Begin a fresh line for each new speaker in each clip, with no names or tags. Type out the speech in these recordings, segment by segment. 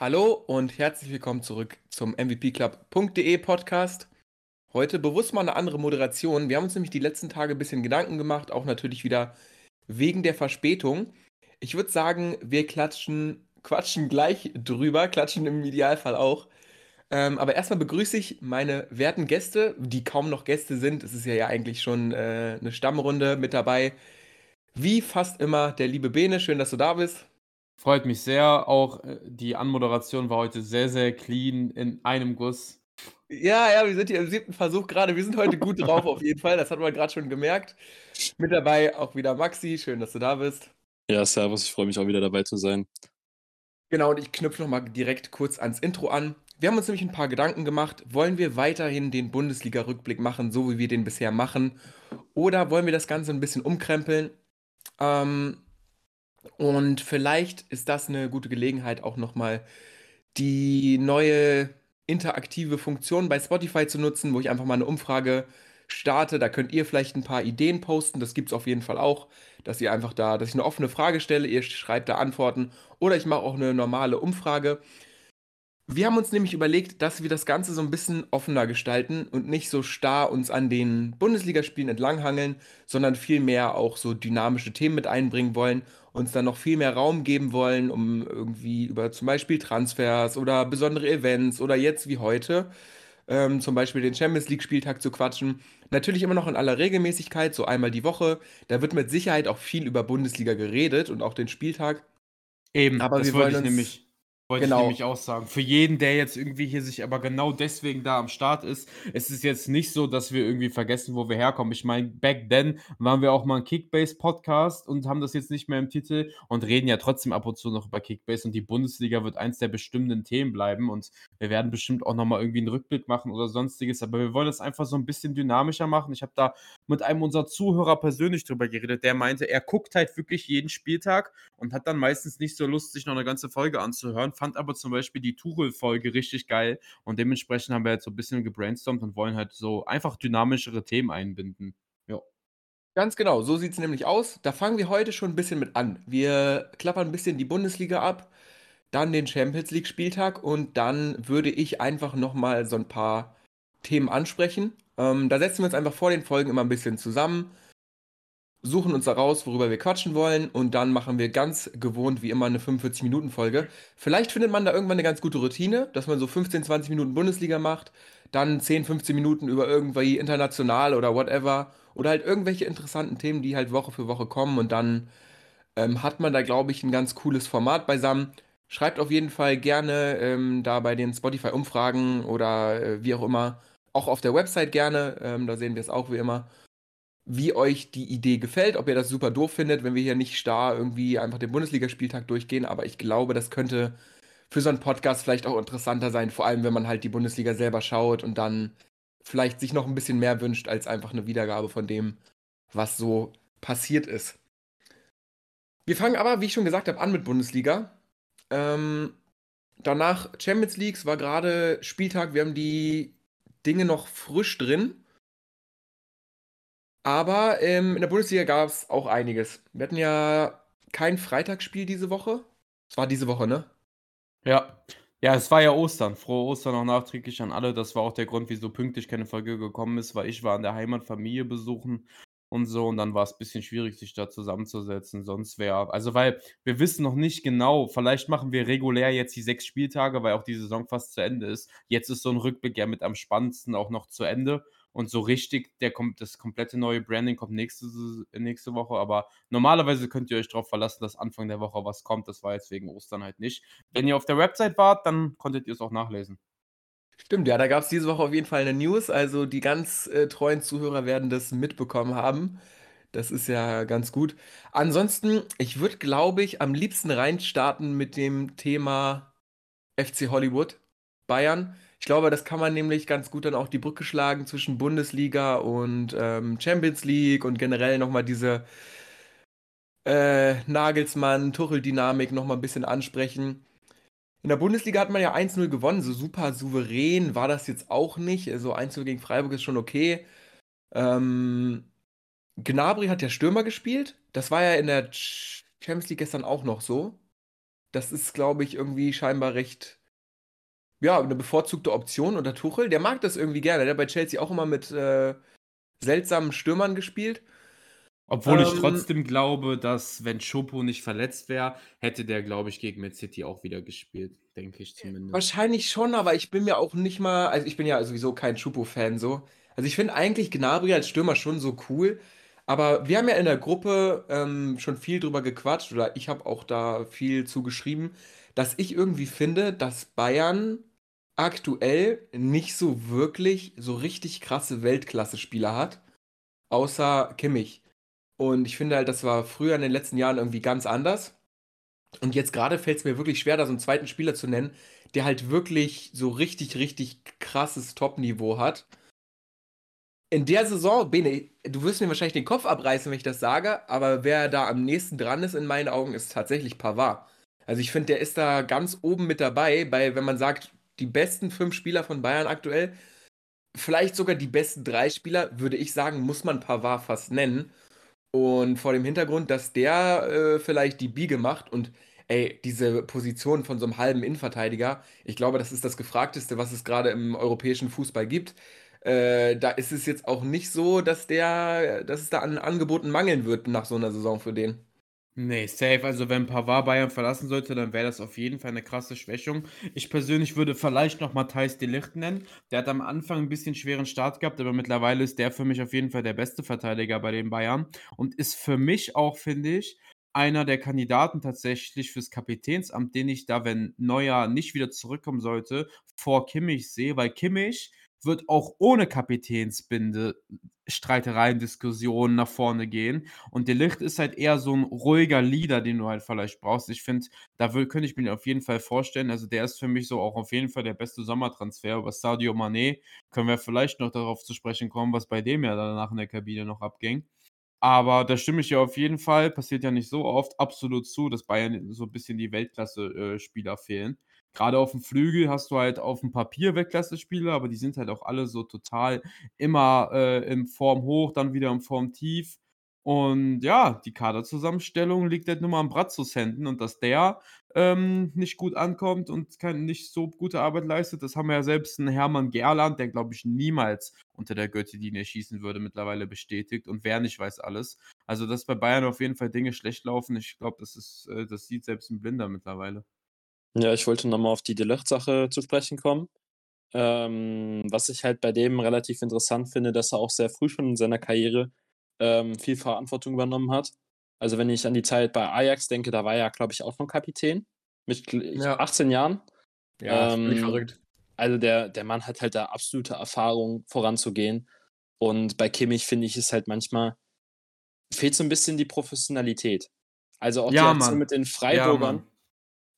Hallo und herzlich willkommen zurück zum MVPclub.de Podcast. Heute bewusst mal eine andere Moderation. Wir haben uns nämlich die letzten Tage ein bisschen Gedanken gemacht, auch natürlich wieder wegen der Verspätung. Ich würde sagen, wir klatschen, quatschen gleich drüber, klatschen im Idealfall auch. Ähm, aber erstmal begrüße ich meine werten Gäste, die kaum noch Gäste sind. Es ist ja, ja eigentlich schon äh, eine Stammrunde mit dabei. Wie fast immer der liebe Bene, schön, dass du da bist.
Freut mich sehr. Auch äh, die Anmoderation war heute sehr, sehr clean in einem Guss.
Ja, ja, wir sind hier im siebten Versuch gerade. Wir sind heute gut drauf auf jeden Fall. Das hat man gerade schon gemerkt. Mit dabei auch wieder Maxi. Schön, dass du da bist.
Ja, servus. Ich freue mich auch wieder dabei zu sein.
Genau, und ich knüpfe nochmal direkt kurz ans Intro an. Wir haben uns nämlich ein paar Gedanken gemacht. Wollen wir weiterhin den Bundesliga-Rückblick machen, so wie wir den bisher machen? Oder wollen wir das Ganze ein bisschen umkrempeln? Ähm, und vielleicht ist das eine gute Gelegenheit, auch nochmal die neue interaktive Funktion bei Spotify zu nutzen, wo ich einfach mal eine Umfrage starte. Da könnt ihr vielleicht ein paar Ideen posten. Das gibt es auf jeden Fall auch, dass ihr einfach da, dass ich eine offene Frage stelle, ihr schreibt da Antworten oder ich mache auch eine normale Umfrage. Wir haben uns nämlich überlegt, dass wir das Ganze so ein bisschen offener gestalten und nicht so starr uns an den Bundesligaspielen entlanghangeln, sondern vielmehr auch so dynamische Themen mit einbringen wollen, uns dann noch viel mehr Raum geben wollen, um irgendwie über zum Beispiel Transfers oder besondere Events oder jetzt wie heute ähm, zum Beispiel den Champions League-Spieltag zu quatschen. Natürlich immer noch in aller Regelmäßigkeit, so einmal die Woche. Da wird mit Sicherheit auch viel über Bundesliga geredet und auch den Spieltag.
Eben, aber das wir wollen uns nämlich wollte genau. ich nämlich auch sagen. Für jeden, der jetzt irgendwie hier sich aber genau deswegen da am Start ist, es ist jetzt nicht so, dass wir irgendwie vergessen, wo wir herkommen. Ich meine, back then waren wir auch mal ein Kickbase-Podcast und haben das jetzt nicht mehr im Titel und reden ja trotzdem ab und zu noch über Kickbase und die Bundesliga wird eins der bestimmenden Themen bleiben und wir werden bestimmt auch nochmal irgendwie einen Rückblick machen oder sonstiges, aber wir wollen das einfach so ein bisschen dynamischer machen. Ich habe da mit einem unserer Zuhörer persönlich drüber geredet, der meinte, er guckt halt wirklich jeden Spieltag und hat dann meistens nicht so Lust, sich noch eine ganze Folge anzuhören fand aber zum Beispiel die Tuchel-Folge richtig geil und dementsprechend haben wir jetzt so ein bisschen gebrainstormt und wollen halt so einfach dynamischere Themen einbinden. Ja.
Ganz genau, so sieht es nämlich aus. Da fangen wir heute schon ein bisschen mit an. Wir klappern ein bisschen die Bundesliga ab, dann den Champions League-Spieltag und dann würde ich einfach nochmal so ein paar Themen ansprechen. Ähm, da setzen wir uns einfach vor den Folgen immer ein bisschen zusammen suchen uns da raus, worüber wir quatschen wollen und dann machen wir ganz gewohnt wie immer eine 45-Minuten-Folge. Vielleicht findet man da irgendwann eine ganz gute Routine, dass man so 15, 20 Minuten Bundesliga macht, dann 10, 15 Minuten über irgendwie international oder whatever oder halt irgendwelche interessanten Themen, die halt Woche für Woche kommen und dann ähm, hat man da, glaube ich, ein ganz cooles Format beisammen. Schreibt auf jeden Fall gerne ähm, da bei den Spotify-Umfragen oder äh, wie auch immer, auch auf der Website gerne, ähm, da sehen wir es auch wie immer wie euch die Idee gefällt, ob ihr das super doof findet, wenn wir hier nicht starr irgendwie einfach den Bundesligaspieltag durchgehen. Aber ich glaube, das könnte für so einen Podcast vielleicht auch interessanter sein, vor allem wenn man halt die Bundesliga selber schaut und dann vielleicht sich noch ein bisschen mehr wünscht als einfach eine Wiedergabe von dem, was so passiert ist. Wir fangen aber, wie ich schon gesagt habe, an mit Bundesliga. Ähm, danach Champions League war gerade Spieltag, wir haben die Dinge noch frisch drin. Aber ähm, in der Bundesliga gab es auch einiges. Wir hatten ja kein Freitagsspiel diese Woche. Es war diese Woche, ne?
Ja. Ja, es war ja Ostern. Frohe Ostern auch nachträglich an alle. Das war auch der Grund, wieso pünktlich keine Folge gekommen ist, weil ich war an der Heimat Familie besuchen und so und dann war es ein bisschen schwierig, sich da zusammenzusetzen. Sonst wäre, also weil wir wissen noch nicht genau, vielleicht machen wir regulär jetzt die sechs Spieltage, weil auch die Saison fast zu Ende ist. Jetzt ist so ein Rückblick ja mit am spannendsten auch noch zu Ende. Und so richtig, der kommt, das komplette neue Branding kommt nächste, nächste Woche. Aber normalerweise könnt ihr euch darauf verlassen, dass Anfang der Woche was kommt. Das war jetzt wegen Ostern halt nicht. Wenn ihr auf der Website wart, dann konntet ihr es auch nachlesen.
Stimmt, ja, da gab es diese Woche auf jeden Fall eine News. Also die ganz äh, treuen Zuhörer werden das mitbekommen haben. Das ist ja ganz gut. Ansonsten, ich würde, glaube ich, am liebsten reinstarten mit dem Thema FC Hollywood, Bayern. Ich glaube, das kann man nämlich ganz gut dann auch die Brücke schlagen zwischen Bundesliga und ähm, Champions League und generell nochmal diese äh, Nagelsmann-Tuchel-Dynamik nochmal ein bisschen ansprechen. In der Bundesliga hat man ja 1-0 gewonnen, so super souverän war das jetzt auch nicht. Also 1-0 gegen Freiburg ist schon okay. Ähm, Gnabry hat ja Stürmer gespielt. Das war ja in der Champions League gestern auch noch so. Das ist, glaube ich, irgendwie scheinbar recht, ja, eine bevorzugte Option unter Tuchel. Der mag das irgendwie gerne. Der hat bei Chelsea auch immer mit äh, seltsamen Stürmern gespielt.
Obwohl ich ähm, trotzdem glaube, dass wenn Chopo nicht verletzt wäre, hätte der, glaube ich, gegen Man City auch wieder gespielt, denke ich zumindest.
Wahrscheinlich schon, aber ich bin mir auch nicht mal, also ich bin ja sowieso kein Chopo-Fan so. Also ich finde eigentlich Gnabry als Stürmer schon so cool, aber wir haben ja in der Gruppe ähm, schon viel drüber gequatscht oder ich habe auch da viel zugeschrieben, dass ich irgendwie finde, dass Bayern aktuell nicht so wirklich so richtig krasse Weltklasse-Spieler hat, außer Kimmich. Und ich finde halt, das war früher in den letzten Jahren irgendwie ganz anders. Und jetzt gerade fällt es mir wirklich schwer, da so einen zweiten Spieler zu nennen, der halt wirklich so richtig, richtig krasses Top-Niveau hat. In der Saison, Bene, du wirst mir wahrscheinlich den Kopf abreißen, wenn ich das sage, aber wer da am nächsten dran ist in meinen Augen, ist tatsächlich Pavard. Also ich finde, der ist da ganz oben mit dabei, bei, wenn man sagt, die besten fünf Spieler von Bayern aktuell, vielleicht sogar die besten drei Spieler, würde ich sagen, muss man Pavard fast nennen. Und vor dem Hintergrund, dass der äh, vielleicht die Biege macht und ey, diese Position von so einem halben Innenverteidiger, ich glaube, das ist das Gefragteste, was es gerade im europäischen Fußball gibt. Äh, da ist es jetzt auch nicht so, dass der, dass es da an Angeboten mangeln wird nach so einer Saison für den.
Nee, safe. Also wenn Pavard Bayern verlassen sollte, dann wäre das auf jeden Fall eine krasse Schwächung. Ich persönlich würde vielleicht noch Matthijs de Ligt nennen. Der hat am Anfang ein bisschen schweren Start gehabt, aber mittlerweile ist der für mich auf jeden Fall der beste Verteidiger bei den Bayern und ist für mich auch, finde ich, einer der Kandidaten tatsächlich fürs Kapitänsamt, den ich da, wenn Neuer nicht wieder zurückkommen sollte, vor Kimmich sehe, weil Kimmich wird auch ohne Kapitänsbinde Streitereien, Diskussionen nach vorne gehen. Und Delicht ist halt eher so ein ruhiger Leader, den du halt vielleicht brauchst. Ich finde, da könnte ich mir auf jeden Fall vorstellen. Also der ist für mich so auch auf jeden Fall der beste Sommertransfer. Über Sadio Mané können wir vielleicht noch darauf zu sprechen kommen, was bei dem ja danach in der Kabine noch abging. Aber da stimme ich ja auf jeden Fall, passiert ja nicht so oft, absolut zu, dass Bayern so ein bisschen die Weltklasse-Spieler äh, fehlen. Gerade auf dem Flügel hast du halt auf dem Papier Weltklasse-Spieler, aber die sind halt auch alle so total immer äh, in Form hoch, dann wieder in Form tief. Und ja, die Kaderzusammenstellung liegt halt nur mal am Bratzos Händen und dass der ähm, nicht gut ankommt und kein, nicht so gute Arbeit leistet, das haben wir ja selbst einen Hermann Gerland, der glaube ich niemals unter der Gürtellinie schießen würde, mittlerweile bestätigt und wer nicht weiß alles. Also, dass bei Bayern auf jeden Fall Dinge schlecht laufen, ich glaube, das äh, das sieht selbst ein Blinder mittlerweile.
Ja, ich wollte nochmal auf die Delicht-Sache zu sprechen kommen. Ähm, was ich halt bei dem relativ interessant finde, dass er auch sehr früh schon in seiner Karriere ähm, viel Verantwortung übernommen hat. Also wenn ich an die Zeit bei Ajax denke, da war er, glaube ich, auch schon Kapitän mit ja. 18 Jahren.
Ja, ähm, verrückt.
Also der, der Mann hat halt da absolute Erfahrung voranzugehen. Und bei Kimmich finde ich es halt manchmal, fehlt so ein bisschen die Professionalität. Also auch ja, die Aktion mit den Freiburgern.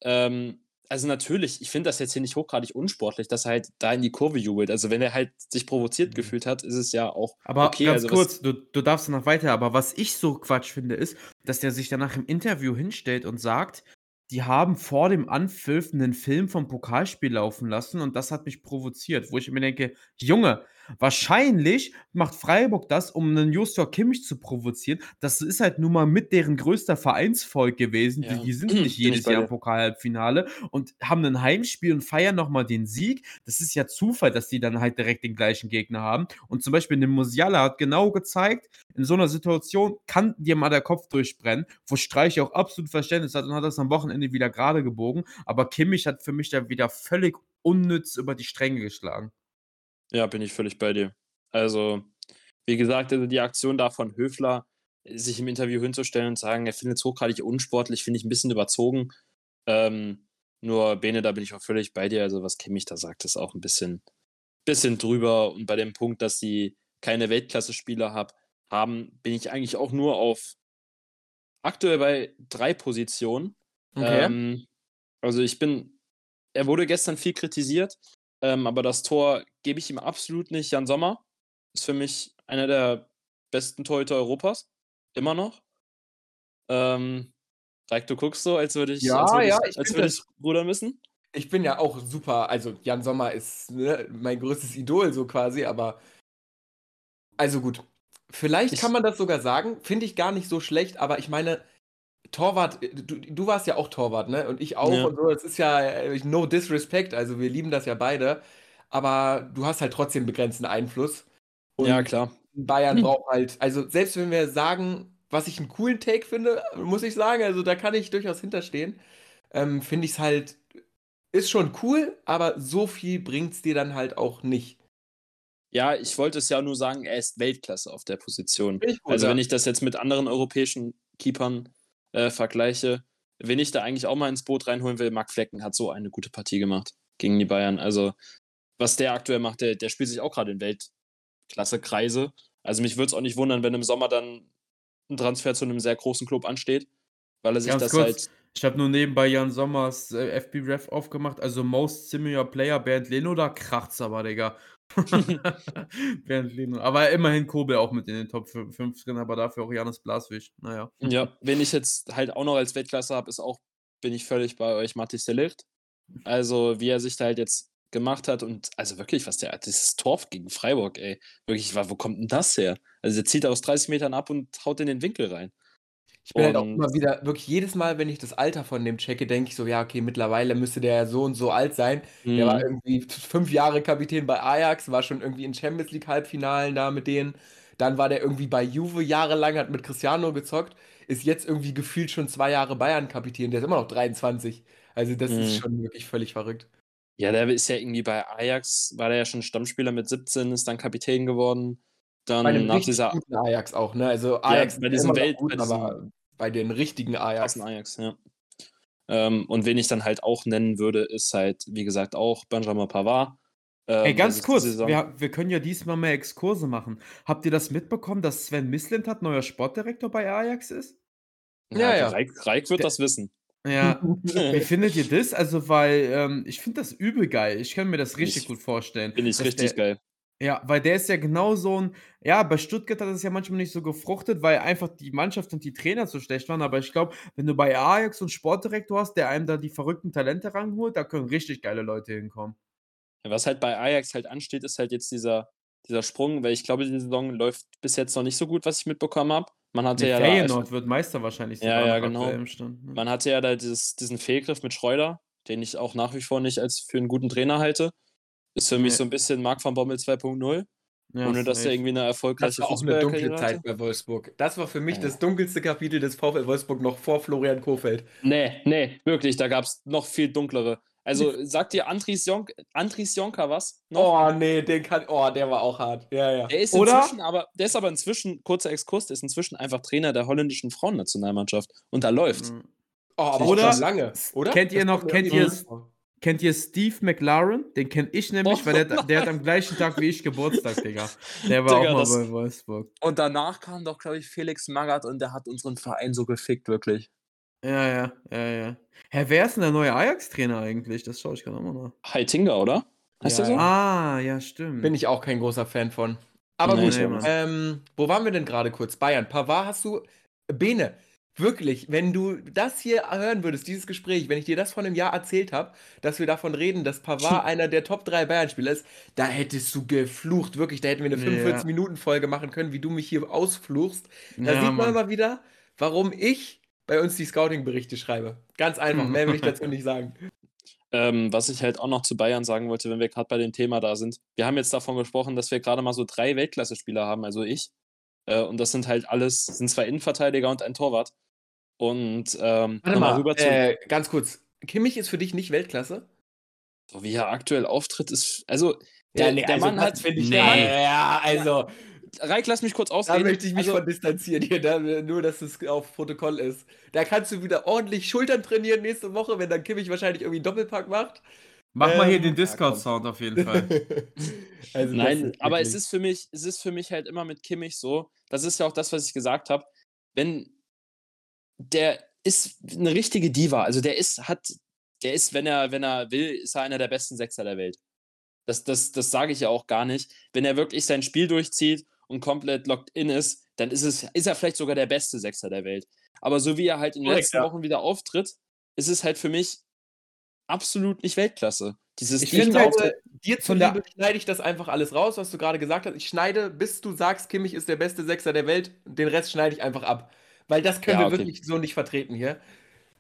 Ja, ähm, also natürlich, ich finde das jetzt hier nicht hochgradig unsportlich, dass er halt da in die Kurve jubelt. Also wenn er halt sich provoziert mhm. gefühlt hat, ist es ja auch
aber okay. ganz also kurz, du, du darfst noch weiter, aber was ich so Quatsch finde, ist, dass der sich danach im Interview hinstellt und sagt, die haben vor dem Anpfiff einen Film vom Pokalspiel laufen lassen und das hat mich provoziert, wo ich mir denke, Junge, wahrscheinlich macht Freiburg das, um einen Justor Kimmich zu provozieren. Das ist halt nun mal mit deren größter Vereinsvolk gewesen. Ja. Die, die, sind nicht jedes Jahr im Pokalhalbfinale und haben ein Heimspiel und feiern nochmal den Sieg. Das ist ja Zufall, dass die dann halt direkt den gleichen Gegner haben. Und zum Beispiel den Musiala hat genau gezeigt, in so einer Situation kann dir mal der Kopf durchbrennen, wo Streich auch absolut Verständnis hat und hat das am Wochenende wieder gerade gebogen. Aber Kimmich hat für mich da wieder völlig unnütz über die Stränge geschlagen.
Ja, bin ich völlig bei dir. Also, wie gesagt, also die Aktion da von Höfler, sich im Interview hinzustellen und sagen, er findet es hochgradig unsportlich, finde ich ein bisschen überzogen. Ähm, nur Bene, da bin ich auch völlig bei dir. Also, was Kimmich da sagt, ist auch ein bisschen, bisschen drüber. Und bei dem Punkt, dass sie keine Weltklasse-Spieler hab, haben, bin ich eigentlich auch nur auf aktuell bei drei Positionen. Okay. Ähm, also ich bin, er wurde gestern viel kritisiert, ähm, aber das Tor gebe ich ihm absolut nicht. Jan Sommer ist für mich einer der besten Torhüter Europas. Immer noch. Ähm, Reik, du guckst so, als würde ich,
ja,
als würde
ja,
ich, als würde ich rudern müssen.
Ich bin ja auch super, also Jan Sommer ist ne, mein größtes Idol so quasi, aber also gut. Vielleicht ich, kann man das sogar sagen, finde ich gar nicht so schlecht, aber ich meine, Torwart, du, du warst ja auch Torwart, ne? Und ich auch ja. und so. Das ist ja äh, no disrespect, also wir lieben das ja beide. Aber du hast halt trotzdem begrenzten Einfluss.
Und ja, klar.
Bayern hm. braucht halt, also selbst wenn wir sagen, was ich einen coolen Take finde, muss ich sagen, also da kann ich durchaus hinterstehen, ähm, finde ich es halt, ist schon cool, aber so viel bringt es dir dann halt auch nicht.
Ja, ich wollte es ja nur sagen, er ist Weltklasse auf der Position. Gut, also, ja. wenn ich das jetzt mit anderen europäischen Keepern äh, vergleiche, wen ich da eigentlich auch mal ins Boot reinholen will, Marc Flecken hat so eine gute Partie gemacht gegen die Bayern. Also, was der aktuell macht, der, der spielt sich auch gerade in Weltklasse-Kreise. Also, mich würde es auch nicht wundern, wenn im Sommer dann ein Transfer zu einem sehr großen Club ansteht, weil er sich Ganz das kurz. halt.
Ich habe nur nebenbei Jan Sommers äh, FB Ref aufgemacht, also Most Similar Player Bernd Leno, da kracht's aber, Digga. Aber immerhin Kobel auch mit in den Top 5 drin, aber dafür auch Janis Blaswig. Naja.
Ja, wenn ich jetzt halt auch noch als Weltklasse habe, ist auch, bin ich völlig bei euch, Mathis Delicht. Also, wie er sich da halt jetzt gemacht hat und also wirklich, was der, dieses Tor gegen Freiburg, ey, wirklich, wo kommt denn das her? Also, der zieht aus 30 Metern ab und haut in den Winkel rein.
Ich bin halt auch immer wieder, wirklich jedes Mal, wenn ich das Alter von dem checke, denke ich so, ja, okay, mittlerweile müsste der ja so und so alt sein. Der war mhm. irgendwie fünf Jahre Kapitän bei Ajax, war schon irgendwie in Champions League Halbfinalen da mit denen. Dann war der irgendwie bei Juve jahrelang, hat mit Cristiano gezockt, ist jetzt irgendwie gefühlt schon zwei Jahre Bayern-Kapitän. Der ist immer noch 23. Also das ist mhm. schon wirklich völlig verrückt.
Ja, der ist ja irgendwie bei Ajax, war der ja schon Stammspieler mit 17, ist dann Kapitän geworden. Dann
nach dieser Ajax auch, ne? Also Ajax
bei diesem Welt
gut, bei aber bei den richtigen Ajax.
Ajax, ja. Ähm, und wen ich dann halt auch nennen würde, ist halt, wie gesagt, auch Benjamin Pavard.
Ähm, Ey, ganz kurz, wir, wir, können ja diesmal mehr Exkurse machen. Habt ihr das mitbekommen, dass Sven Mislintat neuer Sportdirektor bei Ajax ist?
Ja, ja. ja. Reik, Reik wird Der, das wissen.
Ja, wie findet ihr das? Also, weil ähm, ich finde das übel geil. Ich kann mir das richtig ich, gut vorstellen.
Finde ich richtig der, geil.
Ja, weil der ist ja genau so ein ja, bei Stuttgart hat es ja manchmal nicht so gefruchtet, weil einfach die Mannschaft und die Trainer so schlecht waren. Aber ich glaube, wenn du bei Ajax so 'n Sportdirektor hast, der einem da die verrückten Talente ranholt, da können richtig geile Leute hinkommen.
Ja, was halt bei Ajax halt ansteht, ist halt jetzt dieser dieser Sprung, weil ich glaube, die Saison läuft bis jetzt noch nicht so gut, was ich mitbekommen habe. Man hatte Ne, ja da
wird Meister wahrscheinlich
Ja, ja, genau. Ne? Man hatte ja da dieses diesen Fehlgriff mit Schreuder, den ich auch nach wie vor nicht als für einen guten Trainer halte. Ist für mich so ein bisschen Marc van Bommel 2.0. Ja, ohne dass er irgendwie eine erfolgreiche
Das war auch eine dunkle Zeit bei Wolfsburg. Das war für mich ja. das dunkelste Kapitel des VfL Wolfsburg noch vor Florian Kofeld.
Nee, nee, wirklich, da gab es noch viel dunklere. Also sagt dir Andries, Jonk, Andries Jonker was?
Noch? Oh, nee, den kann. Oh, der war auch hart. Ja, ja.
Der ist Oder? inzwischen, aber der ist aber inzwischen, kurzer Exkurs, der ist inzwischen einfach Trainer der holländischen Frauennationalmannschaft. Und da läuft. Mhm.
Oh, aber Oder, schon lange, oder? Kennt ihr noch, kennt ihr, Kennt ihr Steve McLaren? Den kenne ich nämlich, oh. weil der, der, hat am gleichen Tag wie ich Geburtstag, Digga. Der war Digga, auch mal das, bei Wolfsburg.
Und danach kam doch, glaube ich, Felix Magath und der hat unseren Verein so gefickt, wirklich.
Ja, ja, ja, ja. Hä, wer ist denn der neue Ajax-Trainer eigentlich? Das schaue ich gerade mal nach.
Heitinga, oder?
Heißt ja, der so? Ah, ja, stimmt.
Bin ich auch kein großer Fan von. Aber nee, gut, nee, ähm, wo waren wir denn gerade kurz? Bayern. Pavard hast du. Bene, Wirklich, wenn du das hier hören würdest, dieses Gespräch, wenn ich dir das vor einem Jahr erzählt habe, dass wir davon reden, dass Pavard einer der Top 3 Bayern-Spieler ist, da hättest du geflucht, wirklich. Da hätten wir eine 45-Minuten-Folge machen können, wie du mich hier ausfluchst. Da ja, sieht man mal wieder, warum ich bei uns die Scouting-Berichte schreibe. Ganz einfach, mehr will ich dazu nicht sagen.
Ähm, was ich halt auch noch zu Bayern sagen wollte, wenn wir gerade bei dem Thema da sind. Wir haben jetzt davon gesprochen, dass wir gerade mal so drei Weltklasse-Spieler haben, also ich. Äh, und das sind halt alles, sind zwei Innenverteidiger und ein Torwart. Und ähm,
Warte mal, rüber zu. Äh, ganz kurz. Kimmich ist für dich nicht Weltklasse?
So wie er aktuell auftritt, ist. Also, der,
ja, nee,
der
also Mann hat. Ich, nee, Mann, ja, also.
Reik, lass mich kurz ausreden.
Da möchte ich mich also, von distanzieren hier, da, nur dass es auf Protokoll ist. Da kannst du wieder ordentlich Schultern trainieren nächste Woche, wenn dann Kimmich wahrscheinlich irgendwie einen Doppelpack macht.
Mach ähm, mal hier ähm, den Discord-Sound auf jeden Fall.
also Nein, aber es ist für mich, es ist für mich halt immer mit Kimmich so, das ist ja auch das, was ich gesagt habe, wenn der ist eine richtige Diva. Also der ist, hat, der ist, wenn er, wenn er will, ist er einer der besten Sechser der Welt. Das, das, das sage ich ja auch gar nicht. Wenn er wirklich sein Spiel durchzieht und komplett locked in ist, dann ist, es, ist er vielleicht sogar der beste Sechser der Welt. Aber so wie er halt in den letzten ja. Wochen wieder auftritt, ist es halt für mich absolut nicht Weltklasse.
Dieses ich finde, halt, dir zuliebe schneide ich das einfach alles raus, was du gerade gesagt hast. Ich schneide, bis du sagst, Kimmich ist der beste Sechser der Welt, den Rest schneide ich einfach ab. Weil das können ja, wir okay. wirklich so nicht vertreten hier.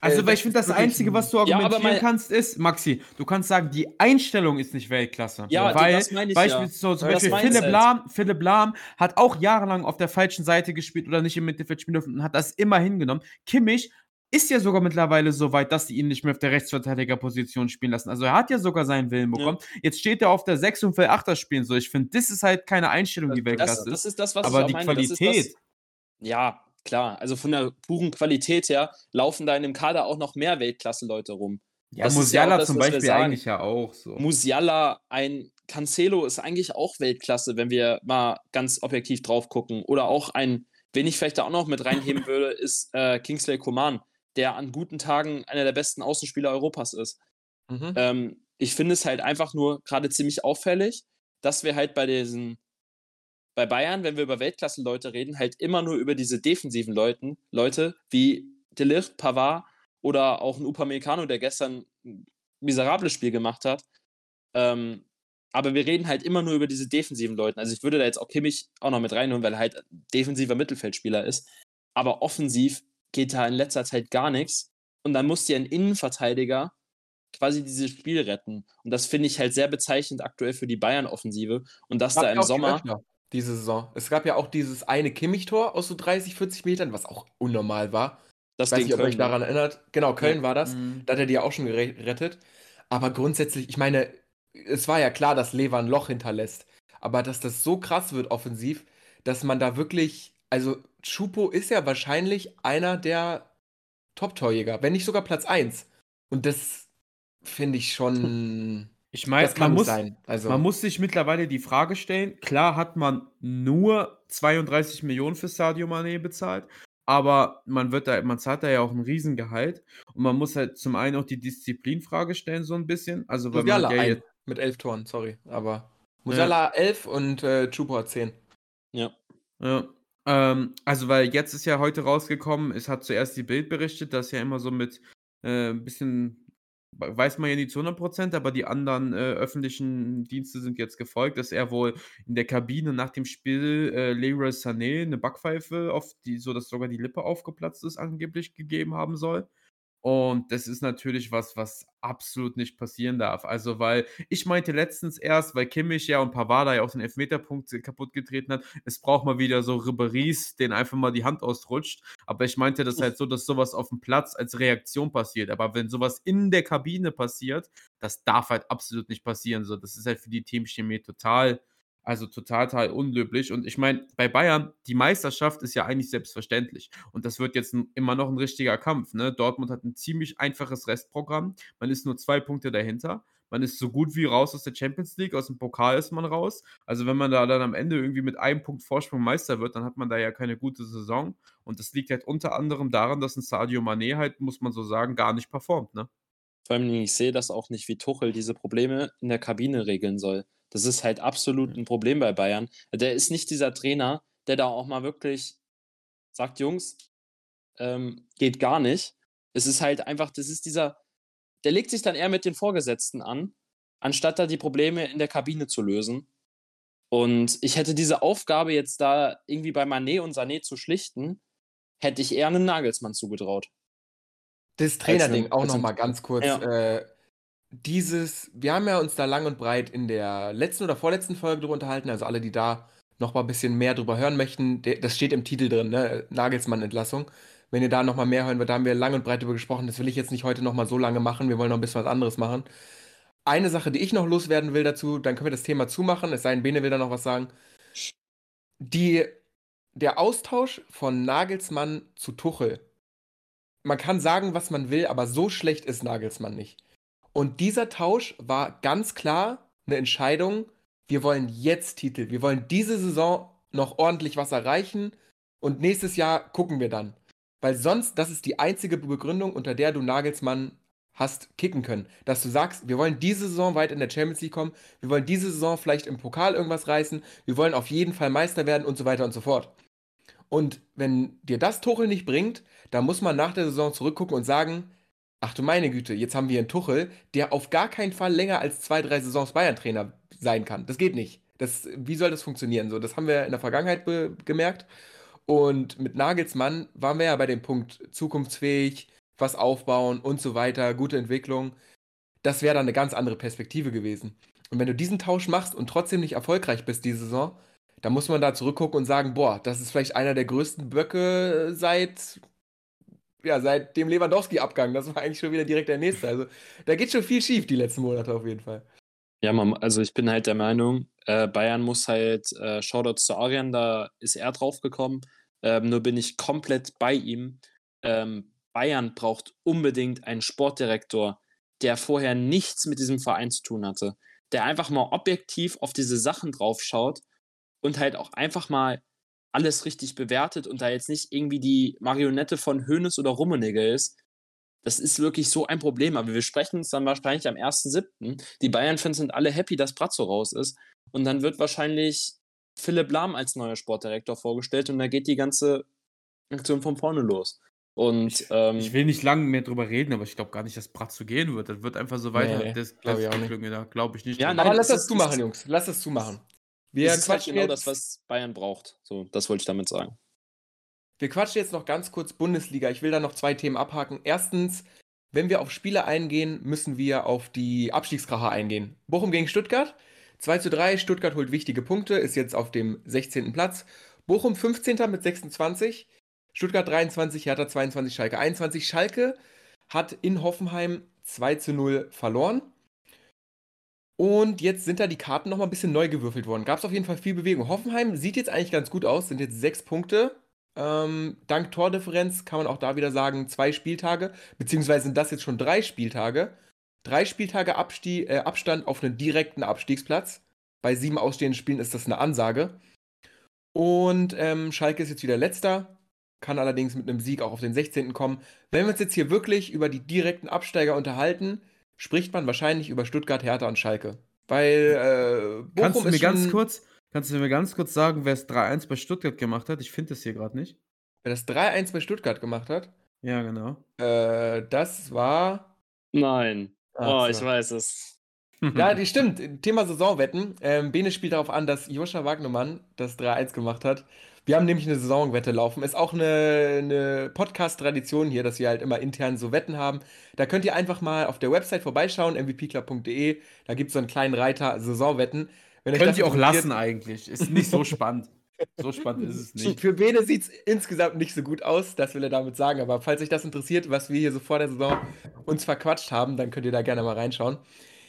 Also, äh, weil ich finde, das Einzige, was du argumentieren ja, kannst, ist, Maxi, du kannst sagen, die Einstellung ist nicht Weltklasse.
Ja,
weil
das meine ich
beispielsweise
ja.
zum Beispiel Philipp Lahm, Philipp Lahm hat auch jahrelang auf der falschen Seite gespielt oder nicht im Mittelfeld spielen dürfen und hat das immer hingenommen. Kimmich ist ja sogar mittlerweile so weit, dass sie ihn nicht mehr auf der Rechtsverteidigerposition spielen lassen. Also er hat ja sogar seinen Willen bekommen. Ja. Jetzt steht er auf der 6 und will 8er spielen. So, ich finde, das ist halt keine Einstellung, die Weltklasse
das, das ist. Das, was
Aber die meine. Qualität.
ja, klar. Also von der puren Qualität her laufen da in dem Kader auch noch mehr Weltklasse-Leute rum.
Ja, das Musiala ja das, zum Beispiel eigentlich ja auch so.
Musiala, ein Cancelo ist eigentlich auch Weltklasse, wenn wir mal ganz objektiv drauf gucken. Oder auch ein, wen ich vielleicht da auch noch mit reinheben würde, ist äh, Kingsley Coman der an guten Tagen einer der besten Außenspieler Europas ist. Mhm. Ähm, ich finde es halt einfach nur gerade ziemlich auffällig, dass wir halt bei diesen, bei Bayern, wenn wir über Weltklasse-Leute reden, halt immer nur über diese defensiven Leuten, Leute wie Delicht, Pavard oder auch ein Upamecano, der gestern ein miserables Spiel gemacht hat. Ähm, aber wir reden halt immer nur über diese defensiven Leute. Also ich würde da jetzt auch Kimmich auch noch mit reinholen, weil er halt defensiver Mittelfeldspieler ist. Aber offensiv geht da in letzter Zeit gar nichts. Und dann muss dir ein Innenverteidiger quasi dieses Spiel retten. Und das finde ich halt sehr bezeichnend aktuell für die Bayern-Offensive. Und dass da im Sommer.
Diese Saison. Es gab ja auch dieses eine Kimmich-Tor aus so 30, 40 Metern, was auch unnormal war. Das ich weiß nicht, ob ihr euch daran erinnert. Genau, Köln ja. war das. Mhm. Da hat er die ja auch schon gerettet. Aber grundsätzlich, ich meine, es war ja klar, dass Lever ein Loch hinterlässt. Aber dass das so krass wird offensiv, dass man da wirklich also Chupo ist ja wahrscheinlich einer der Top-Torjäger, wenn nicht sogar Platz 1. Und das finde ich schon.
Ich meine, man, muss, also, man muss sich mittlerweile die Frage stellen: klar hat man nur 32 Millionen für Sadio Mane bezahlt, aber man wird da, man zahlt da ja auch ein Riesengehalt. Und man muss halt zum einen auch die Disziplinfrage stellen, so ein bisschen. Also, weil
Musiala man ja mit elf Toren, sorry. Aber Musiala ja. 11 und äh, Chupo hat 10.
Ja.
Ja. Ähm, also, weil jetzt ist ja heute rausgekommen, es hat zuerst die Bild berichtet, dass ja immer so mit äh, ein bisschen, weiß man ja nicht zu 100% aber die anderen äh, öffentlichen Dienste sind jetzt gefolgt, dass er wohl in der Kabine nach dem Spiel äh, Leroy Sané eine Backpfeife, auf die, so dass sogar die Lippe aufgeplatzt ist, angeblich gegeben haben soll. Und das ist natürlich was, was absolut nicht passieren darf. Also, weil ich meinte letztens erst, weil Kimmich ja und Pavada ja auch den Elfmeterpunkt kaputt getreten hat, es braucht mal wieder so Ribéry's, den einfach mal die Hand ausrutscht. Aber ich meinte das halt so, dass sowas auf dem Platz als Reaktion passiert. Aber wenn sowas in der Kabine passiert, das darf halt absolut nicht passieren. So, das ist halt für die Teamchemie total also total, total unlöblich. Und ich meine, bei Bayern, die Meisterschaft ist ja eigentlich selbstverständlich. Und das wird jetzt immer noch ein richtiger Kampf. Ne? Dortmund hat ein ziemlich einfaches Restprogramm. Man ist nur zwei Punkte dahinter. Man ist so gut wie raus aus der Champions League, aus dem Pokal ist man raus. Also wenn man da dann am Ende irgendwie mit einem Punkt Vorsprung Meister wird, dann hat man da ja keine gute Saison. Und das liegt halt unter anderem daran, dass ein Sadio Mané halt, muss man so sagen, gar nicht performt. Ne?
Vor allem, ich sehe das auch nicht, wie Tuchel diese Probleme in der Kabine regeln soll. Das ist halt absolut ein Problem bei Bayern. Der ist nicht dieser Trainer, der da auch mal wirklich sagt, Jungs, ähm, geht gar nicht. Es ist halt einfach, das ist dieser, der legt sich dann eher mit den Vorgesetzten an, anstatt da die Probleme in der Kabine zu lösen. Und ich hätte diese Aufgabe jetzt da irgendwie bei Manet und Sané zu schlichten, hätte ich eher einen Nagelsmann zugetraut.
Das Trainerding auch nochmal ganz kurz. Ja. Äh, dieses, wir haben ja uns da lang und breit in der letzten oder vorletzten Folge drüber unterhalten, also alle, die da noch mal ein bisschen mehr drüber hören möchten, das steht im Titel drin, ne? Nagelsmann-Entlassung. Wenn ihr da noch mal mehr hören wollt, da haben wir lang und breit drüber gesprochen. Das will ich jetzt nicht heute noch mal so lange machen. Wir wollen noch ein bisschen was anderes machen. Eine Sache, die ich noch loswerden will dazu, dann können wir das Thema zumachen, es sei denn, Bene will da noch was sagen. Die, der Austausch von Nagelsmann zu Tuchel. Man kann sagen, was man will, aber so schlecht ist Nagelsmann nicht. Und dieser Tausch war ganz klar eine Entscheidung. Wir wollen jetzt Titel. Wir wollen diese Saison noch ordentlich was erreichen und nächstes Jahr gucken wir dann. Weil sonst, das ist die einzige Begründung, unter der du Nagelsmann hast kicken können. Dass du sagst, wir wollen diese Saison weit in der Champions League kommen, wir wollen diese Saison vielleicht im Pokal irgendwas reißen, wir wollen auf jeden Fall Meister werden und so weiter und so fort. Und wenn dir das Tuchel nicht bringt, dann muss man nach der Saison zurückgucken und sagen, Ach du meine Güte, jetzt haben wir einen Tuchel, der auf gar keinen Fall länger als zwei, drei Saisons Bayern-Trainer sein kann. Das geht nicht. Das, wie soll das funktionieren? So, das haben wir in der Vergangenheit gemerkt. Und mit Nagelsmann waren wir ja bei dem Punkt zukunftsfähig, was aufbauen und so weiter, gute Entwicklung. Das wäre dann eine ganz andere Perspektive gewesen. Und wenn du diesen Tausch machst und trotzdem nicht erfolgreich bist diese Saison, dann muss man da zurückgucken und sagen, boah, das ist vielleicht einer der größten Böcke seit ja, seit dem Lewandowski-Abgang. Das war eigentlich schon wieder direkt der nächste. Also da geht schon viel schief die letzten Monate auf jeden Fall.
Ja, man, also ich bin halt der Meinung, äh, Bayern muss halt, äh, Shoutouts zu Arian, da ist er drauf gekommen. Ähm, nur bin ich komplett bei ihm. Ähm, Bayern braucht unbedingt einen Sportdirektor, der vorher nichts mit diesem Verein zu tun hatte. Der einfach mal objektiv auf diese Sachen draufschaut und halt auch einfach mal alles richtig bewertet und da jetzt nicht irgendwie die Marionette von Hoeneß oder Rummenigge ist, das ist wirklich so ein Problem. Aber wir sprechen uns dann wahrscheinlich am 1.7. Die Bayern-Fans sind alle happy, dass Brazzo raus ist. Und dann wird wahrscheinlich Philipp Lahm als neuer Sportdirektor vorgestellt und da geht die ganze Aktion von vorne los. Und,
ich, ähm, ich will nicht lange mehr drüber reden, aber ich glaube gar nicht, dass Bratzo gehen wird. Das wird einfach so weiter.
Nee, das glaube ich auch nicht.
Da glaube ich nicht.
Ja, nein, aber lass das zumachen, Jungs. Lass das zumachen.
Wir das ist halt genau das, was Bayern braucht. So, das wollte ich damit sagen.
Wir quatschen jetzt noch ganz kurz Bundesliga. Ich will da noch zwei Themen abhaken. Erstens, wenn wir auf Spiele eingehen, müssen wir auf die Abstiegskracher eingehen. Bochum gegen Stuttgart. 2 zu 3. Stuttgart holt wichtige Punkte, ist jetzt auf dem 16. Platz. Bochum 15. mit 26. Stuttgart 23, Hertha 22, Schalke 21. Schalke hat in Hoffenheim 2 zu 0 verloren. Und jetzt sind da die Karten nochmal ein bisschen neu gewürfelt worden. Gab es auf jeden Fall viel Bewegung. Hoffenheim sieht jetzt eigentlich ganz gut aus, sind jetzt sechs Punkte. Ähm, dank Tordifferenz kann man auch da wieder sagen, zwei Spieltage, beziehungsweise sind das jetzt schon drei Spieltage. Drei Spieltage Abstie äh, Abstand auf einen direkten Abstiegsplatz. Bei sieben ausstehenden Spielen ist das eine Ansage. Und ähm, Schalke ist jetzt wieder letzter, kann allerdings mit einem Sieg auch auf den 16. kommen. Wenn wir uns jetzt hier wirklich über die direkten Absteiger unterhalten, spricht man wahrscheinlich über Stuttgart, Hertha und Schalke. Weil äh,
Bochum kannst du mir ganz kurz, kannst du mir ganz kurz sagen, wer es 3-1 bei Stuttgart gemacht hat? Ich finde das hier gerade nicht.
Wer das 3-1 bei Stuttgart gemacht hat?
Ja, genau.
Äh, das war.
Nein. Ach, oh, ich weiß es.
Ja, die stimmt. Thema Saisonwetten. Ähm, Bene spielt darauf an, dass Joscha Wagnermann das 3-1 gemacht hat. Wir haben nämlich eine Saisonwette laufen. Ist auch eine, eine Podcast-Tradition hier, dass wir halt immer intern so Wetten haben. Da könnt ihr einfach mal auf der Website vorbeischauen, mvpclub.de. Da gibt es so einen kleinen Reiter Saisonwetten.
Wenn Könnt ihr auch lassen eigentlich. Ist nicht so spannend. So spannend ist es nicht.
Für Bene sieht es insgesamt nicht so gut aus, das will er damit sagen. Aber falls euch das interessiert, was wir hier so vor der Saison uns verquatscht haben, dann könnt ihr da gerne mal reinschauen.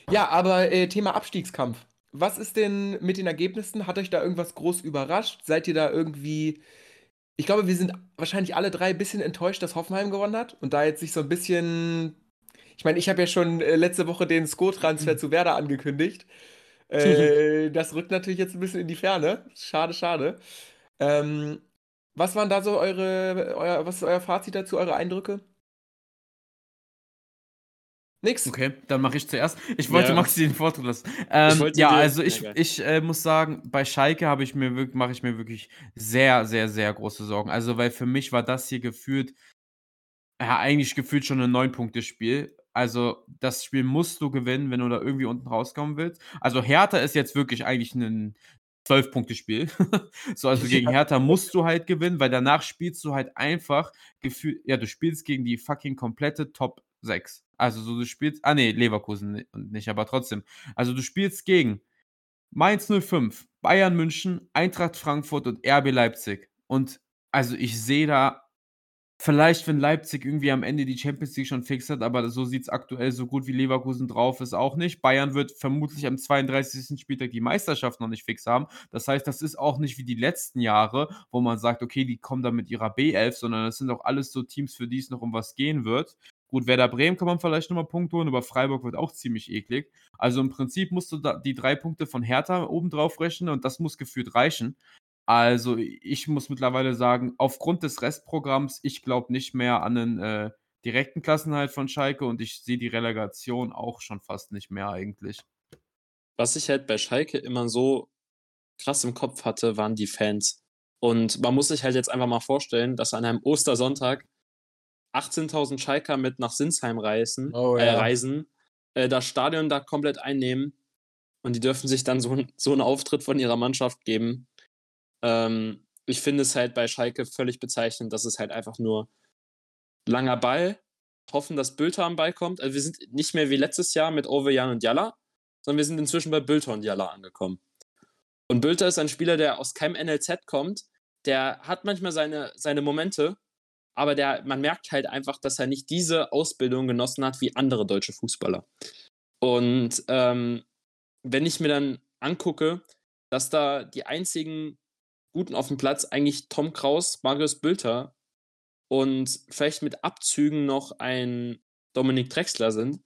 Ja, aber äh, Thema Abstiegskampf was ist denn mit den Ergebnissen? Hat euch da irgendwas groß überrascht? Seid ihr da irgendwie. Ich glaube, wir sind wahrscheinlich alle drei ein bisschen enttäuscht, dass Hoffenheim gewonnen hat und da jetzt sich so ein bisschen. Ich meine, ich habe ja schon äh, letzte Woche den Sko-Transfer mhm. zu Werder angekündigt. Äh, das rückt natürlich jetzt ein bisschen in die Ferne. Schade, schade. Ähm, was waren da so eure, euer, was ist euer Fazit dazu, eure Eindrücke?
Nix. Okay, dann mache ich zuerst. Ich wollte ja. Maxi den Vortritt lassen. Ähm, ja, also ich, ich äh, muss sagen, bei Schalke habe ich mir mache ich mir wirklich sehr, sehr, sehr große Sorgen. Also, weil für mich war das hier gefühlt, ja, eigentlich gefühlt schon ein Neun-Punkte-Spiel. Also, das Spiel musst du gewinnen, wenn du da irgendwie unten rauskommen willst. Also, Hertha ist jetzt wirklich eigentlich ein Zwölf-Punkte-Spiel. so, also gegen Hertha musst du halt gewinnen, weil danach spielst du halt einfach gefühlt, ja, du spielst gegen die fucking komplette Top 6. Also so du spielst, ah nee, Leverkusen nicht, aber trotzdem. Also du spielst gegen Mainz 05, Bayern München, Eintracht Frankfurt und RB Leipzig. Und also ich sehe da vielleicht, wenn Leipzig irgendwie am Ende die Champions League schon fix hat, aber so sieht es aktuell so gut wie Leverkusen drauf ist auch nicht. Bayern wird vermutlich am 32. Spieltag die Meisterschaft noch nicht fix haben. Das heißt, das ist auch nicht wie die letzten Jahre, wo man sagt, okay, die kommen da mit ihrer B11, sondern das sind auch alles so Teams, für die es noch um was gehen wird. Gut, Werder Bremen kann man vielleicht nochmal Punkte holen, aber Freiburg wird auch ziemlich eklig. Also im Prinzip musst du die drei Punkte von Hertha oben drauf rechnen und das muss gefühlt reichen. Also ich muss mittlerweile sagen, aufgrund des Restprogramms, ich glaube nicht mehr an einen äh, direkten Klassenhalt von Schalke und ich sehe die Relegation auch schon fast nicht mehr eigentlich.
Was ich halt bei Schalke immer so krass im Kopf hatte, waren die Fans. Und man muss sich halt jetzt einfach mal vorstellen, dass an einem Ostersonntag 18.000 Schalker mit nach Sinsheim reisen, oh, äh, ja. äh, reisen, äh, das Stadion da komplett einnehmen und die dürfen sich dann so, so einen Auftritt von ihrer Mannschaft geben. Ähm, ich finde es halt bei Schalke völlig bezeichnend, dass es halt einfach nur langer Ball, hoffen, dass Bülter am Ball kommt. Also wir sind nicht mehr wie letztes Jahr mit Ovejan und Jalla, sondern wir sind inzwischen bei Bülter und Jalla angekommen. Und Bülter ist ein Spieler, der aus keinem NLZ kommt. Der hat manchmal seine, seine Momente, aber der, man merkt halt einfach, dass er nicht diese Ausbildung genossen hat wie andere deutsche Fußballer. Und ähm, wenn ich mir dann angucke, dass da die einzigen Guten auf dem Platz eigentlich Tom Kraus, Marius Bülter und vielleicht mit Abzügen noch ein Dominik Drexler sind,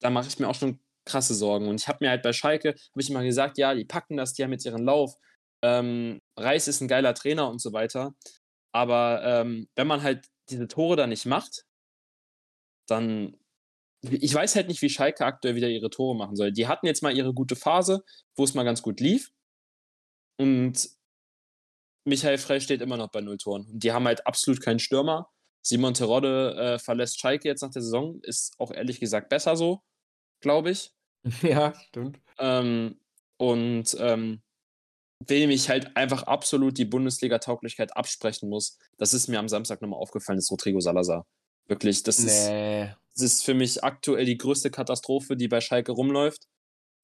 da mache ich mir auch schon krasse Sorgen. Und ich habe mir halt bei Schalke, habe ich immer gesagt, ja, die packen das, die haben jetzt ihren Lauf. Ähm, Reis ist ein geiler Trainer und so weiter. Aber ähm, wenn man halt diese Tore da nicht macht, dann. Ich weiß halt nicht, wie Schalke aktuell wieder ihre Tore machen soll. Die hatten jetzt mal ihre gute Phase, wo es mal ganz gut lief. Und Michael Frey steht immer noch bei null Toren. Und die haben halt absolut keinen Stürmer. Simon Terodde äh, verlässt Schalke jetzt nach der Saison. Ist auch ehrlich gesagt besser so, glaube ich.
Ja, stimmt.
Ähm, und ähm, wem ich halt einfach absolut die Bundesliga-Tauglichkeit absprechen muss, das ist mir am Samstag nochmal aufgefallen, ist Rodrigo Salazar. Wirklich, das, nee. ist, das ist für mich aktuell die größte Katastrophe, die bei Schalke rumläuft.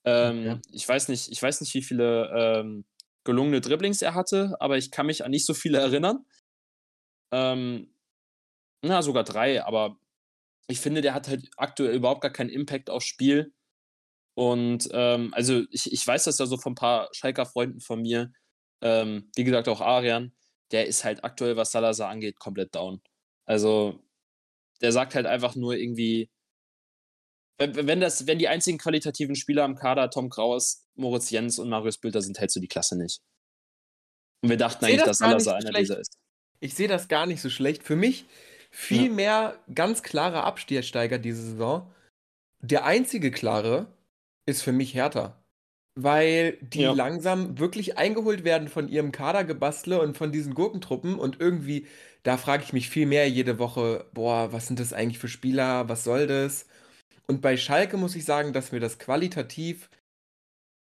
Ähm, okay. ich, weiß nicht, ich weiß nicht, wie viele ähm, gelungene Dribblings er hatte, aber ich kann mich an nicht so viele erinnern. Ähm, na, sogar drei, aber ich finde, der hat halt aktuell überhaupt gar keinen Impact aufs Spiel. Und ähm, also ich, ich weiß das ja so von ein paar Schalker Freunden von mir, ähm, wie gesagt auch Arian, der ist halt aktuell, was Salazar angeht, komplett down. Also der sagt halt einfach nur irgendwie, wenn, das, wenn die einzigen qualitativen Spieler am Kader Tom Kraus, Moritz Jens und Marius Bilder sind, hältst du die Klasse nicht. Und wir dachten eigentlich, das dass Salazar einer dieser ist.
Ich sehe das gar nicht so schlecht. Für mich viel ja. mehr ganz klare Abstiegssteiger diese Saison. Der einzige klare ist für mich härter. Weil die ja. langsam wirklich eingeholt werden von ihrem Kadergebastle und von diesen Gurkentruppen und irgendwie, da frage ich mich viel mehr jede Woche, boah, was sind das eigentlich für Spieler, was soll das? Und bei Schalke muss ich sagen, dass mir das qualitativ,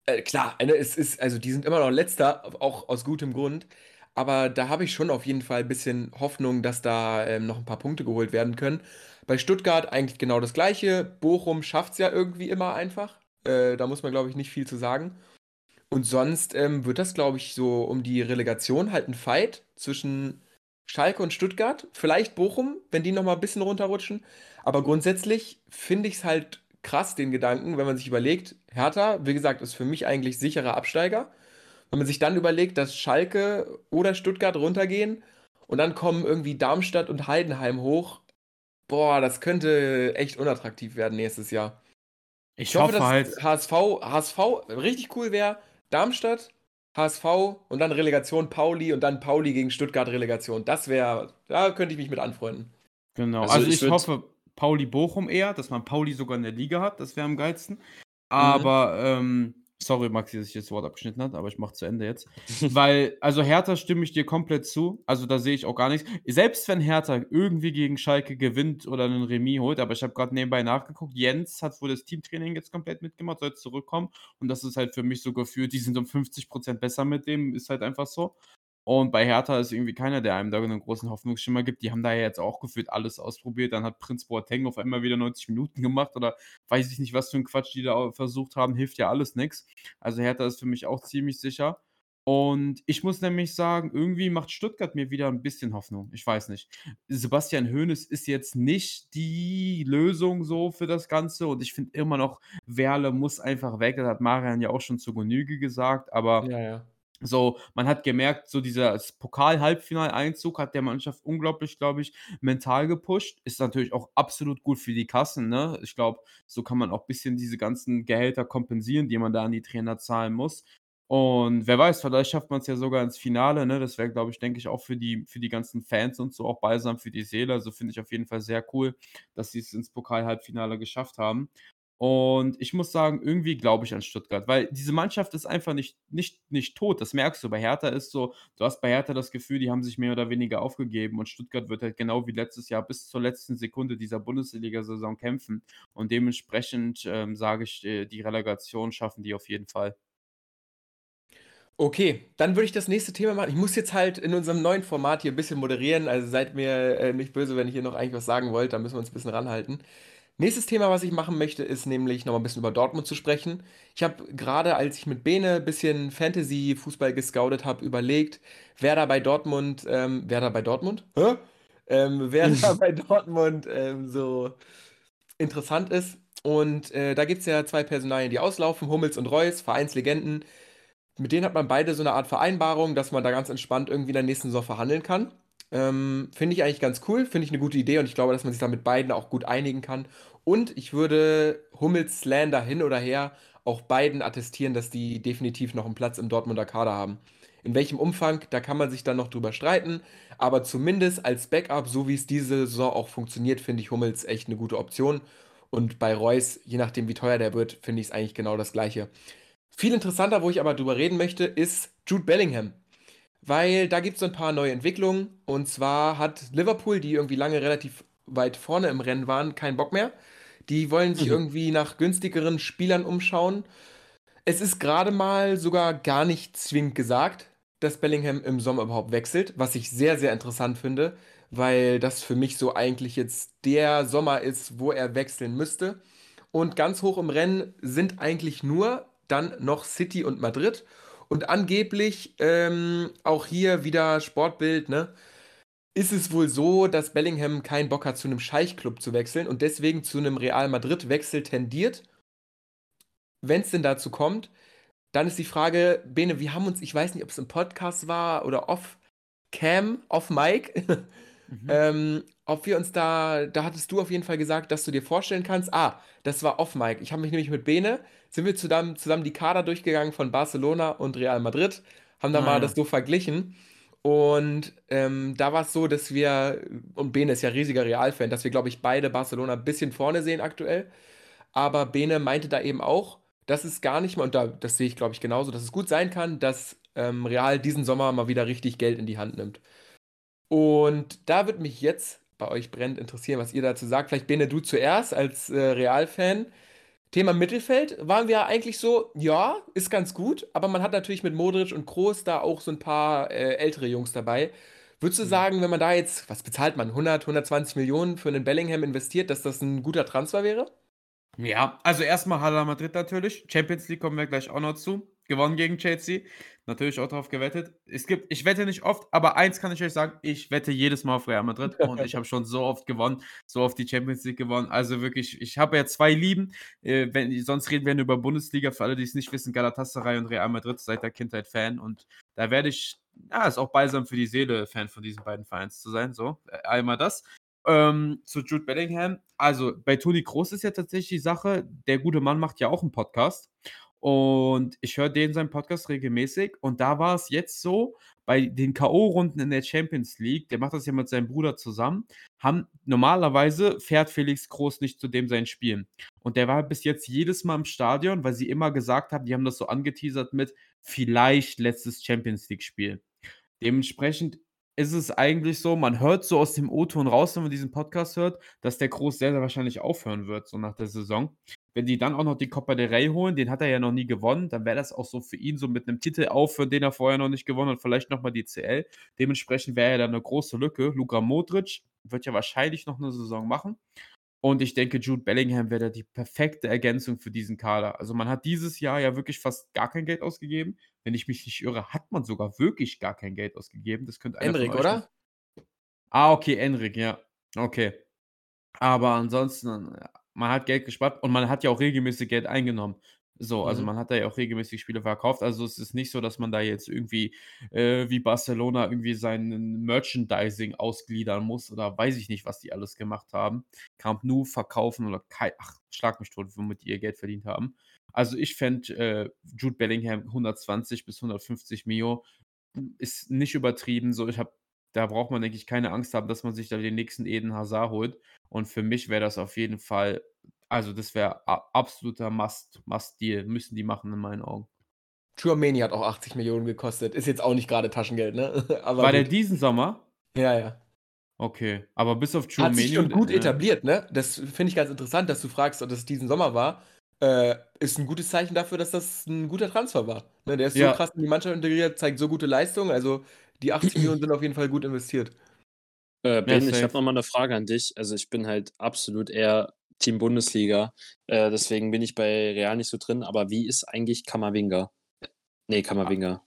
äh, klar, es ist, also die sind immer noch letzter, auch aus gutem Grund, aber da habe ich schon auf jeden Fall ein bisschen Hoffnung, dass da ähm, noch ein paar Punkte geholt werden können. Bei Stuttgart eigentlich genau das gleiche. Bochum schafft es ja irgendwie immer einfach. Äh, da muss man, glaube ich, nicht viel zu sagen. Und sonst ähm, wird das, glaube ich, so um die Relegation halt ein Fight zwischen Schalke und Stuttgart. Vielleicht Bochum, wenn die nochmal ein bisschen runterrutschen. Aber grundsätzlich finde ich es halt krass, den Gedanken, wenn man sich überlegt, Hertha, wie gesagt, ist für mich eigentlich sicherer Absteiger. Wenn man sich dann überlegt, dass Schalke oder Stuttgart runtergehen und dann kommen irgendwie Darmstadt und Heidenheim hoch, boah, das könnte echt unattraktiv werden nächstes Jahr. Ich, ich hoffe, hoffe dass halt. HSV, HSV richtig cool wäre. Darmstadt, HSV und dann Relegation Pauli und dann Pauli gegen Stuttgart Relegation. Das wäre, da könnte ich mich mit anfreunden.
Genau, also, also ich, ich hoffe Pauli Bochum eher, dass man Pauli sogar in der Liga hat, das wäre am geilsten. Mhm. Aber mhm. ähm, Sorry, Maxi, dass ich das Wort abgeschnitten habe, aber ich mache zu Ende jetzt. Weil, also Hertha stimme ich dir komplett zu. Also da sehe ich auch gar nichts. Selbst wenn Hertha irgendwie gegen Schalke gewinnt oder einen Remis holt, aber ich habe gerade nebenbei nachgeguckt, Jens hat wohl das Teamtraining jetzt komplett mitgemacht, soll jetzt zurückkommen. Und das ist halt für mich so gefühlt, die sind um 50% besser mit dem, ist halt einfach so. Und bei Hertha ist irgendwie keiner, der einem da einen großen Hoffnungsschimmer gibt. Die haben da ja jetzt auch gefühlt alles ausprobiert. Dann hat Prinz Boateng auf einmal wieder 90 Minuten gemacht oder weiß ich nicht, was für ein Quatsch die da versucht haben. Hilft ja alles nichts. Also Hertha ist für mich auch ziemlich sicher. Und ich muss nämlich sagen, irgendwie macht Stuttgart mir wieder ein bisschen Hoffnung. Ich weiß nicht. Sebastian Hoeneß ist jetzt nicht die Lösung so für das Ganze. Und ich finde immer noch, Werle muss einfach weg. Das hat Marian ja auch schon zur Genüge gesagt. Aber
ja, ja.
So, man hat gemerkt, so dieser Pokal-Halbfinaleinzug hat der Mannschaft unglaublich, glaube ich, mental gepusht. Ist natürlich auch absolut gut für die Kassen, ne? Ich glaube, so kann man auch ein bisschen diese ganzen Gehälter kompensieren, die man da an die Trainer zahlen muss. Und wer weiß, vielleicht schafft man es ja sogar ins Finale, ne? Das wäre, glaube ich, denke ich, auch für die, für die ganzen Fans und so auch balsam für die Seele. Also finde ich auf jeden Fall sehr cool, dass sie es ins Pokal-Halbfinale geschafft haben. Und ich muss sagen, irgendwie glaube ich an Stuttgart, weil diese Mannschaft ist einfach nicht, nicht, nicht tot. Das merkst du. Bei Hertha ist so, du hast bei Hertha das Gefühl, die haben sich mehr oder weniger aufgegeben und Stuttgart wird halt genau wie letztes Jahr bis zur letzten Sekunde dieser Bundesliga-Saison kämpfen. Und dementsprechend ähm, sage ich, äh, die Relegation schaffen die auf jeden Fall.
Okay, dann würde ich das nächste Thema machen. Ich muss jetzt halt in unserem neuen Format hier ein bisschen moderieren, also seid mir äh, nicht böse, wenn ich hier noch eigentlich was sagen wollte, da müssen wir uns ein bisschen ranhalten. Nächstes Thema, was ich machen möchte, ist nämlich noch mal ein bisschen über Dortmund zu sprechen. Ich habe gerade, als ich mit Bene ein bisschen Fantasy-Fußball gescoutet habe, überlegt, wer da bei Dortmund, ähm, wer da bei Dortmund? Hä? Ähm, wer da bei Dortmund ähm, so interessant ist. Und äh, da gibt es ja zwei Personalien, die auslaufen, Hummels und Reus, Vereinslegenden. Mit denen hat man beide so eine Art Vereinbarung, dass man da ganz entspannt irgendwie in der nächsten Saison verhandeln kann. Ähm, finde ich eigentlich ganz cool, finde ich eine gute Idee und ich glaube, dass man sich da mit beiden auch gut einigen kann. Und ich würde Hummels Slander hin oder her auch beiden attestieren, dass die definitiv noch einen Platz im Dortmunder Kader haben. In welchem Umfang, da kann man sich dann noch drüber streiten, aber zumindest als Backup, so wie es diese Saison auch funktioniert, finde ich Hummels echt eine gute Option. Und bei Reus, je nachdem wie teuer der wird, finde ich es eigentlich genau das gleiche. Viel interessanter, wo ich aber drüber reden möchte, ist Jude Bellingham weil da gibt es so ein paar neue Entwicklungen. Und zwar hat Liverpool, die irgendwie lange relativ weit vorne im Rennen waren, keinen Bock mehr. Die wollen sich mhm. irgendwie nach günstigeren Spielern umschauen. Es ist gerade mal sogar gar nicht zwingend gesagt, dass Bellingham im Sommer überhaupt wechselt, was ich sehr, sehr interessant finde, weil das für mich so eigentlich jetzt der Sommer ist, wo er wechseln müsste. Und ganz hoch im Rennen sind eigentlich nur dann noch City und Madrid. Und angeblich, ähm, auch hier wieder Sportbild, ne? Ist es wohl so, dass Bellingham keinen Bock hat, zu einem Scheichclub zu wechseln und deswegen zu einem Real Madrid-Wechsel tendiert? Wenn es denn dazu kommt, dann ist die Frage, Bene, wir haben uns, ich weiß nicht, ob es im Podcast war oder off Cam, off Mike, mhm. ähm, ob wir uns da, da hattest du auf jeden Fall gesagt, dass du dir vorstellen kannst, ah, das war off Mike. Ich habe mich nämlich mit Bene sind wir zusammen, zusammen die Kader durchgegangen von Barcelona und Real Madrid, haben da ah, mal ja. das so verglichen. Und ähm, da war es so, dass wir, und Bene ist ja riesiger Real-Fan, dass wir, glaube ich, beide Barcelona ein bisschen vorne sehen aktuell. Aber Bene meinte da eben auch, dass es gar nicht mal, und da, das sehe ich, glaube ich, genauso, dass es gut sein kann, dass ähm, Real diesen Sommer mal wieder richtig Geld in die Hand nimmt. Und da wird mich jetzt bei euch brennend interessieren, was ihr dazu sagt. Vielleicht Bene, du zuerst als äh, Real-Fan. Thema Mittelfeld waren wir eigentlich so, ja, ist ganz gut, aber man hat natürlich mit Modric und Kroos da auch so ein paar äh, ältere Jungs dabei. Würdest du mhm. sagen, wenn man da jetzt, was bezahlt man, 100, 120 Millionen für einen Bellingham investiert, dass das ein guter Transfer wäre?
Ja, also erstmal Hala Madrid natürlich. Champions League kommen wir gleich auch noch zu. Gewonnen gegen Chelsea. Natürlich auch darauf gewettet. Es gibt, ich wette nicht oft, aber eins kann ich euch sagen, ich wette jedes Mal auf Real Madrid und ich habe schon so oft gewonnen, so oft die Champions League gewonnen. Also wirklich, ich habe ja zwei Lieben. Äh, wenn, sonst reden wir nur über Bundesliga. Für alle, die es nicht wissen, Galatasaray und Real Madrid seit der Kindheit Fan und da werde ich, ja, ist auch balsam für die Seele, Fan von diesen beiden Vereins zu sein. So, äh, einmal das. Ähm, zu Jude Bellingham. Also bei Toni Groß ist ja tatsächlich die Sache, der gute Mann macht ja auch einen Podcast. Und ich höre den seinen Podcast regelmäßig. Und da war es jetzt so, bei den K.O.-Runden in der Champions League, der macht das ja mit seinem Bruder zusammen, haben normalerweise fährt Felix Groß nicht zu dem seinen Spielen. Und der war bis jetzt jedes Mal im Stadion, weil sie immer gesagt haben, die haben das so angeteasert mit vielleicht letztes Champions League-Spiel. Dementsprechend ist es eigentlich so, man hört so aus dem O-Ton raus, wenn man diesen Podcast hört, dass der Groß sehr, sehr wahrscheinlich aufhören wird, so nach der Saison. Wenn die dann auch noch die Copa del Rey holen, den hat er ja noch nie gewonnen, dann wäre das auch so für ihn so mit einem Titel aufhören, den er vorher noch nicht gewonnen hat, vielleicht nochmal die CL. Dementsprechend wäre ja da eine große Lücke. Luka Modric wird ja wahrscheinlich noch eine Saison machen. Und ich denke, Jude Bellingham wäre da die perfekte Ergänzung für diesen Kader. Also man hat dieses Jahr ja wirklich fast gar kein Geld ausgegeben. Wenn ich mich nicht irre, hat man sogar wirklich gar kein Geld ausgegeben. Das könnte
Enrik, oder?
Ah, okay, Enrik, ja. Okay. Aber ansonsten, man hat Geld gespart und man hat ja auch regelmäßig Geld eingenommen. So, also mhm. man hat da ja auch regelmäßig Spiele verkauft. Also es ist nicht so, dass man da jetzt irgendwie äh, wie Barcelona irgendwie sein Merchandising ausgliedern muss oder weiß ich nicht, was die alles gemacht haben. Camp Nou verkaufen oder kein, ach, schlag mich tot, womit die ihr Geld verdient haben. Also ich fände äh, Jude Bellingham 120 bis 150 Mio ist nicht übertrieben. So, ich habe da braucht man, denke ich, keine Angst haben, dass man sich da den nächsten Eden Hazard holt. Und für mich wäre das auf jeden Fall, also das wäre absoluter Must, Must-Deal. Müssen die machen in meinen Augen.
Chouameni hat auch 80 Millionen gekostet. Ist jetzt auch nicht gerade Taschengeld, ne?
Aber War gut. der diesen Sommer?
Ja, ja.
Okay, aber bis auf Chouameni.
Hat sich schon gut und, etabliert, ne? Das finde ich ganz interessant, dass du fragst, ob das diesen Sommer war. äh, ist ein gutes Zeichen dafür, dass das ein guter Transfer war. Ne, der ist so krass in die Mannschaft integriert, zeigt so gute Leistung. Also die 80 Millionen sind auf jeden Fall gut investiert.
Äh, ben, ja, ich habe nochmal eine Frage an dich. Also ich bin halt absolut eher Team Bundesliga. Äh, deswegen bin ich bei Real nicht so drin. Aber wie ist eigentlich Kammerwinger? Nee, Kammerwinger.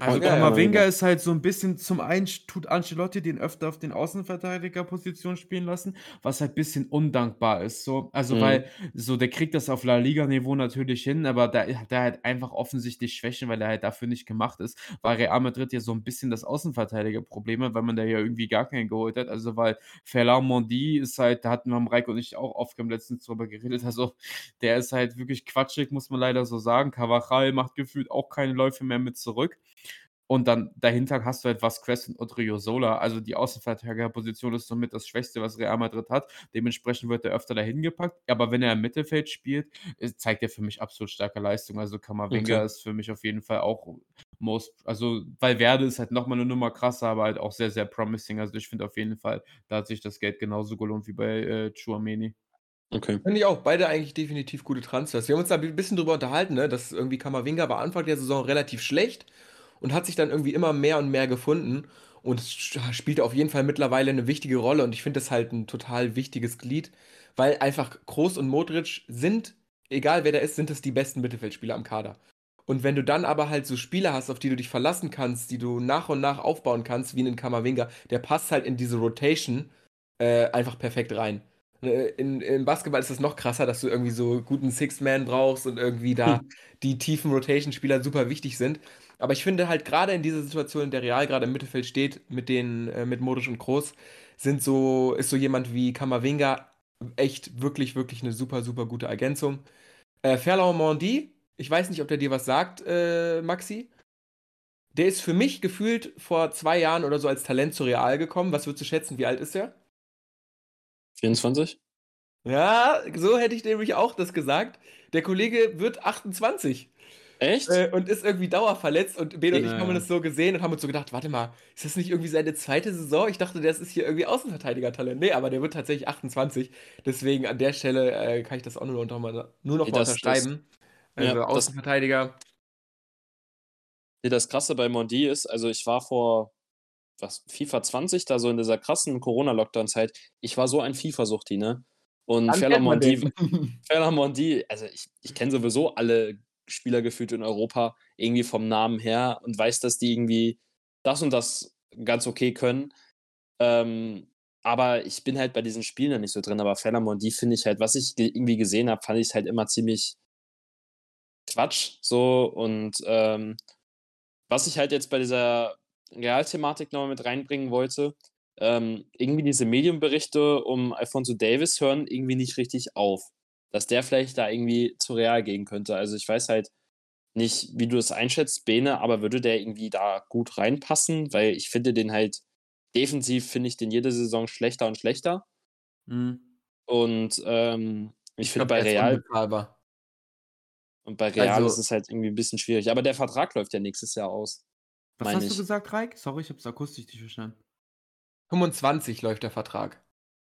Also Kamavinga ist halt so ein bisschen zum einen tut Ancelotti den öfter auf den Außenverteidigerpositionen spielen lassen, was halt ein bisschen undankbar ist so. Also, mhm. weil so der kriegt das auf La Liga-Niveau natürlich hin, aber da hat er halt einfach offensichtlich Schwächen, weil er halt dafür nicht gemacht ist. Weil Real Madrid ja so ein bisschen das Außenverteidigerproblem weil man da ja irgendwie gar keinen geholt hat. Also, weil Ferland Mondi ist halt, da hatten wir am Reik und ich auch oft im letzten drüber geredet, also der ist halt wirklich quatschig, muss man leider so sagen. Cavachal macht gefühlt auch keine Läufe mehr mit zurück. Und dann dahinter hast du halt Vasquez und Odriozola. Also die Außenverteidigerposition ist somit das Schwächste, was Real Madrid hat. Dementsprechend wird er öfter dahin gepackt. Aber wenn er im Mittelfeld spielt, zeigt er für mich absolut starke Leistung. Also Kamavinga okay. ist für mich auf jeden Fall auch most, also Valverde ist halt nochmal eine Nummer krasser, aber halt auch sehr, sehr promising. Also ich finde auf jeden Fall, da hat sich das Geld genauso gelohnt wie bei äh, Chouameni.
Okay. Finde ich auch. Beide eigentlich definitiv gute Transfers. Wir haben uns da ein bisschen drüber unterhalten, ne? dass irgendwie Kamavinga war Anfang der Saison relativ schlecht und hat sich dann irgendwie immer mehr und mehr gefunden und spielt auf jeden Fall mittlerweile eine wichtige Rolle und ich finde das halt ein total wichtiges Glied, weil einfach Kroos und Modric sind, egal wer da ist, sind es die besten Mittelfeldspieler am Kader. Und wenn du dann aber halt so Spieler hast, auf die du dich verlassen kannst, die du nach und nach aufbauen kannst, wie einen Kammerwinger, der passt halt in diese Rotation äh, einfach perfekt rein. Äh, in, Im Basketball ist das noch krasser, dass du irgendwie so guten Six-Man brauchst und irgendwie da hm. die tiefen Rotation-Spieler super wichtig sind. Aber ich finde halt gerade in dieser Situation, in der Real gerade im Mittelfeld steht, mit den, äh, mit Modric und Groß, sind so, ist so jemand wie Kamavinga echt wirklich, wirklich eine super, super gute Ergänzung. Äh, Ferland Mondi, ich weiß nicht, ob der dir was sagt, äh, Maxi. Der ist für mich gefühlt vor zwei Jahren oder so als Talent zu Real gekommen. Was würdest du schätzen, wie alt ist er?
24?
Ja, so hätte ich nämlich auch das gesagt. Der Kollege wird 28.
Echt?
Äh, und ist irgendwie dauerverletzt. Und Ben und ich haben das so gesehen und haben uns so gedacht, warte mal, ist das nicht irgendwie seine zweite Saison? Ich dachte, das ist hier irgendwie Außenverteidiger-Talent. Nee, aber der wird tatsächlich 28. Deswegen an der Stelle äh, kann ich das auch nur, unter, nur noch nee, das, unterschreiben. Das, also ja, Außenverteidiger.
Nee, das Krasse bei Mondi ist, also ich war vor was, FIFA 20, da so in dieser krassen Corona-Lockdown-Zeit, ich war so ein FIFA-Suchti, ne? Und Ferland Mondi, Mondi, also ich, ich kenne sowieso alle Spieler gefühlt in Europa irgendwie vom Namen her und weiß, dass die irgendwie das und das ganz okay können. Ähm, aber ich bin halt bei diesen Spielen noch nicht so drin. Aber Fellermont, die finde ich halt, was ich irgendwie gesehen habe, fand ich halt immer ziemlich Quatsch. So und ähm, was ich halt jetzt bei dieser Realthematik nochmal mit reinbringen wollte, ähm, irgendwie diese Medienberichte um Alfonso Davis hören irgendwie nicht richtig auf dass der vielleicht da irgendwie zu Real gehen könnte. Also ich weiß halt nicht, wie du das einschätzt, Bene, aber würde der irgendwie da gut reinpassen? Weil ich finde den halt defensiv, finde ich den jede Saison schlechter und schlechter. Mhm. Und ähm, ich, ich finde bei Real. Und bei Real also, ist es halt irgendwie ein bisschen schwierig. Aber der Vertrag läuft ja nächstes Jahr aus.
Was hast ich. du gesagt, Reik? Sorry, ich habe es akustisch nicht verstanden.
25 läuft der Vertrag.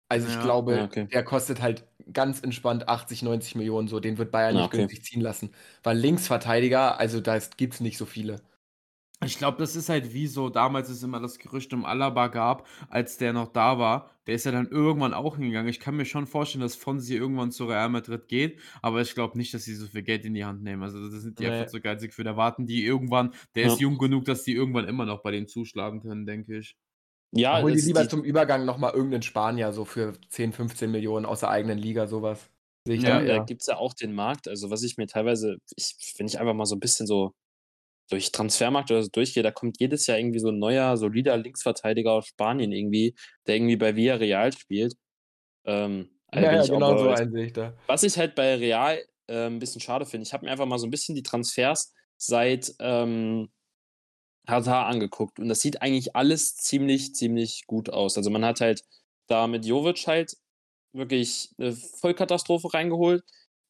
Also ich glaube, ja, okay. der kostet halt ganz entspannt 80, 90 Millionen so. Den wird Bayern nicht okay. günstig ziehen lassen. Weil Linksverteidiger, also da gibt es nicht so viele.
Ich glaube, das ist halt wie so, damals ist immer das Gerücht um Alaba gab, als der noch da war. Der ist ja dann irgendwann auch hingegangen. Ich kann mir schon vorstellen, dass Fonsi irgendwann zu Real Madrid geht, aber ich glaube nicht, dass sie so viel Geld in die Hand nehmen. Also das sind die nee. einfach so geizig für. Da warten die irgendwann, der ja. ist jung genug, dass die irgendwann immer noch bei denen zuschlagen können, denke ich.
Ja, hol dir lieber zum Übergang nochmal irgendeinen Spanier, so für 10, 15 Millionen aus der eigenen Liga, sowas.
Sehe ja, da, ja. da gibt es ja auch den Markt. Also, was ich mir teilweise, ich, wenn ich einfach mal so ein bisschen so durch Transfermarkt oder so durchgehe, da kommt jedes Jahr irgendwie so ein neuer, solider Linksverteidiger aus Spanien irgendwie, der irgendwie bei Villarreal spielt. Ähm,
also ja, ja genau so ein sehe ich da.
Was ich halt bei Real äh, ein bisschen schade finde, ich habe mir einfach mal so ein bisschen die Transfers seit ähm, Hazard angeguckt und das sieht eigentlich alles ziemlich, ziemlich gut aus. Also man hat halt da mit Jovic halt wirklich eine Vollkatastrophe reingeholt.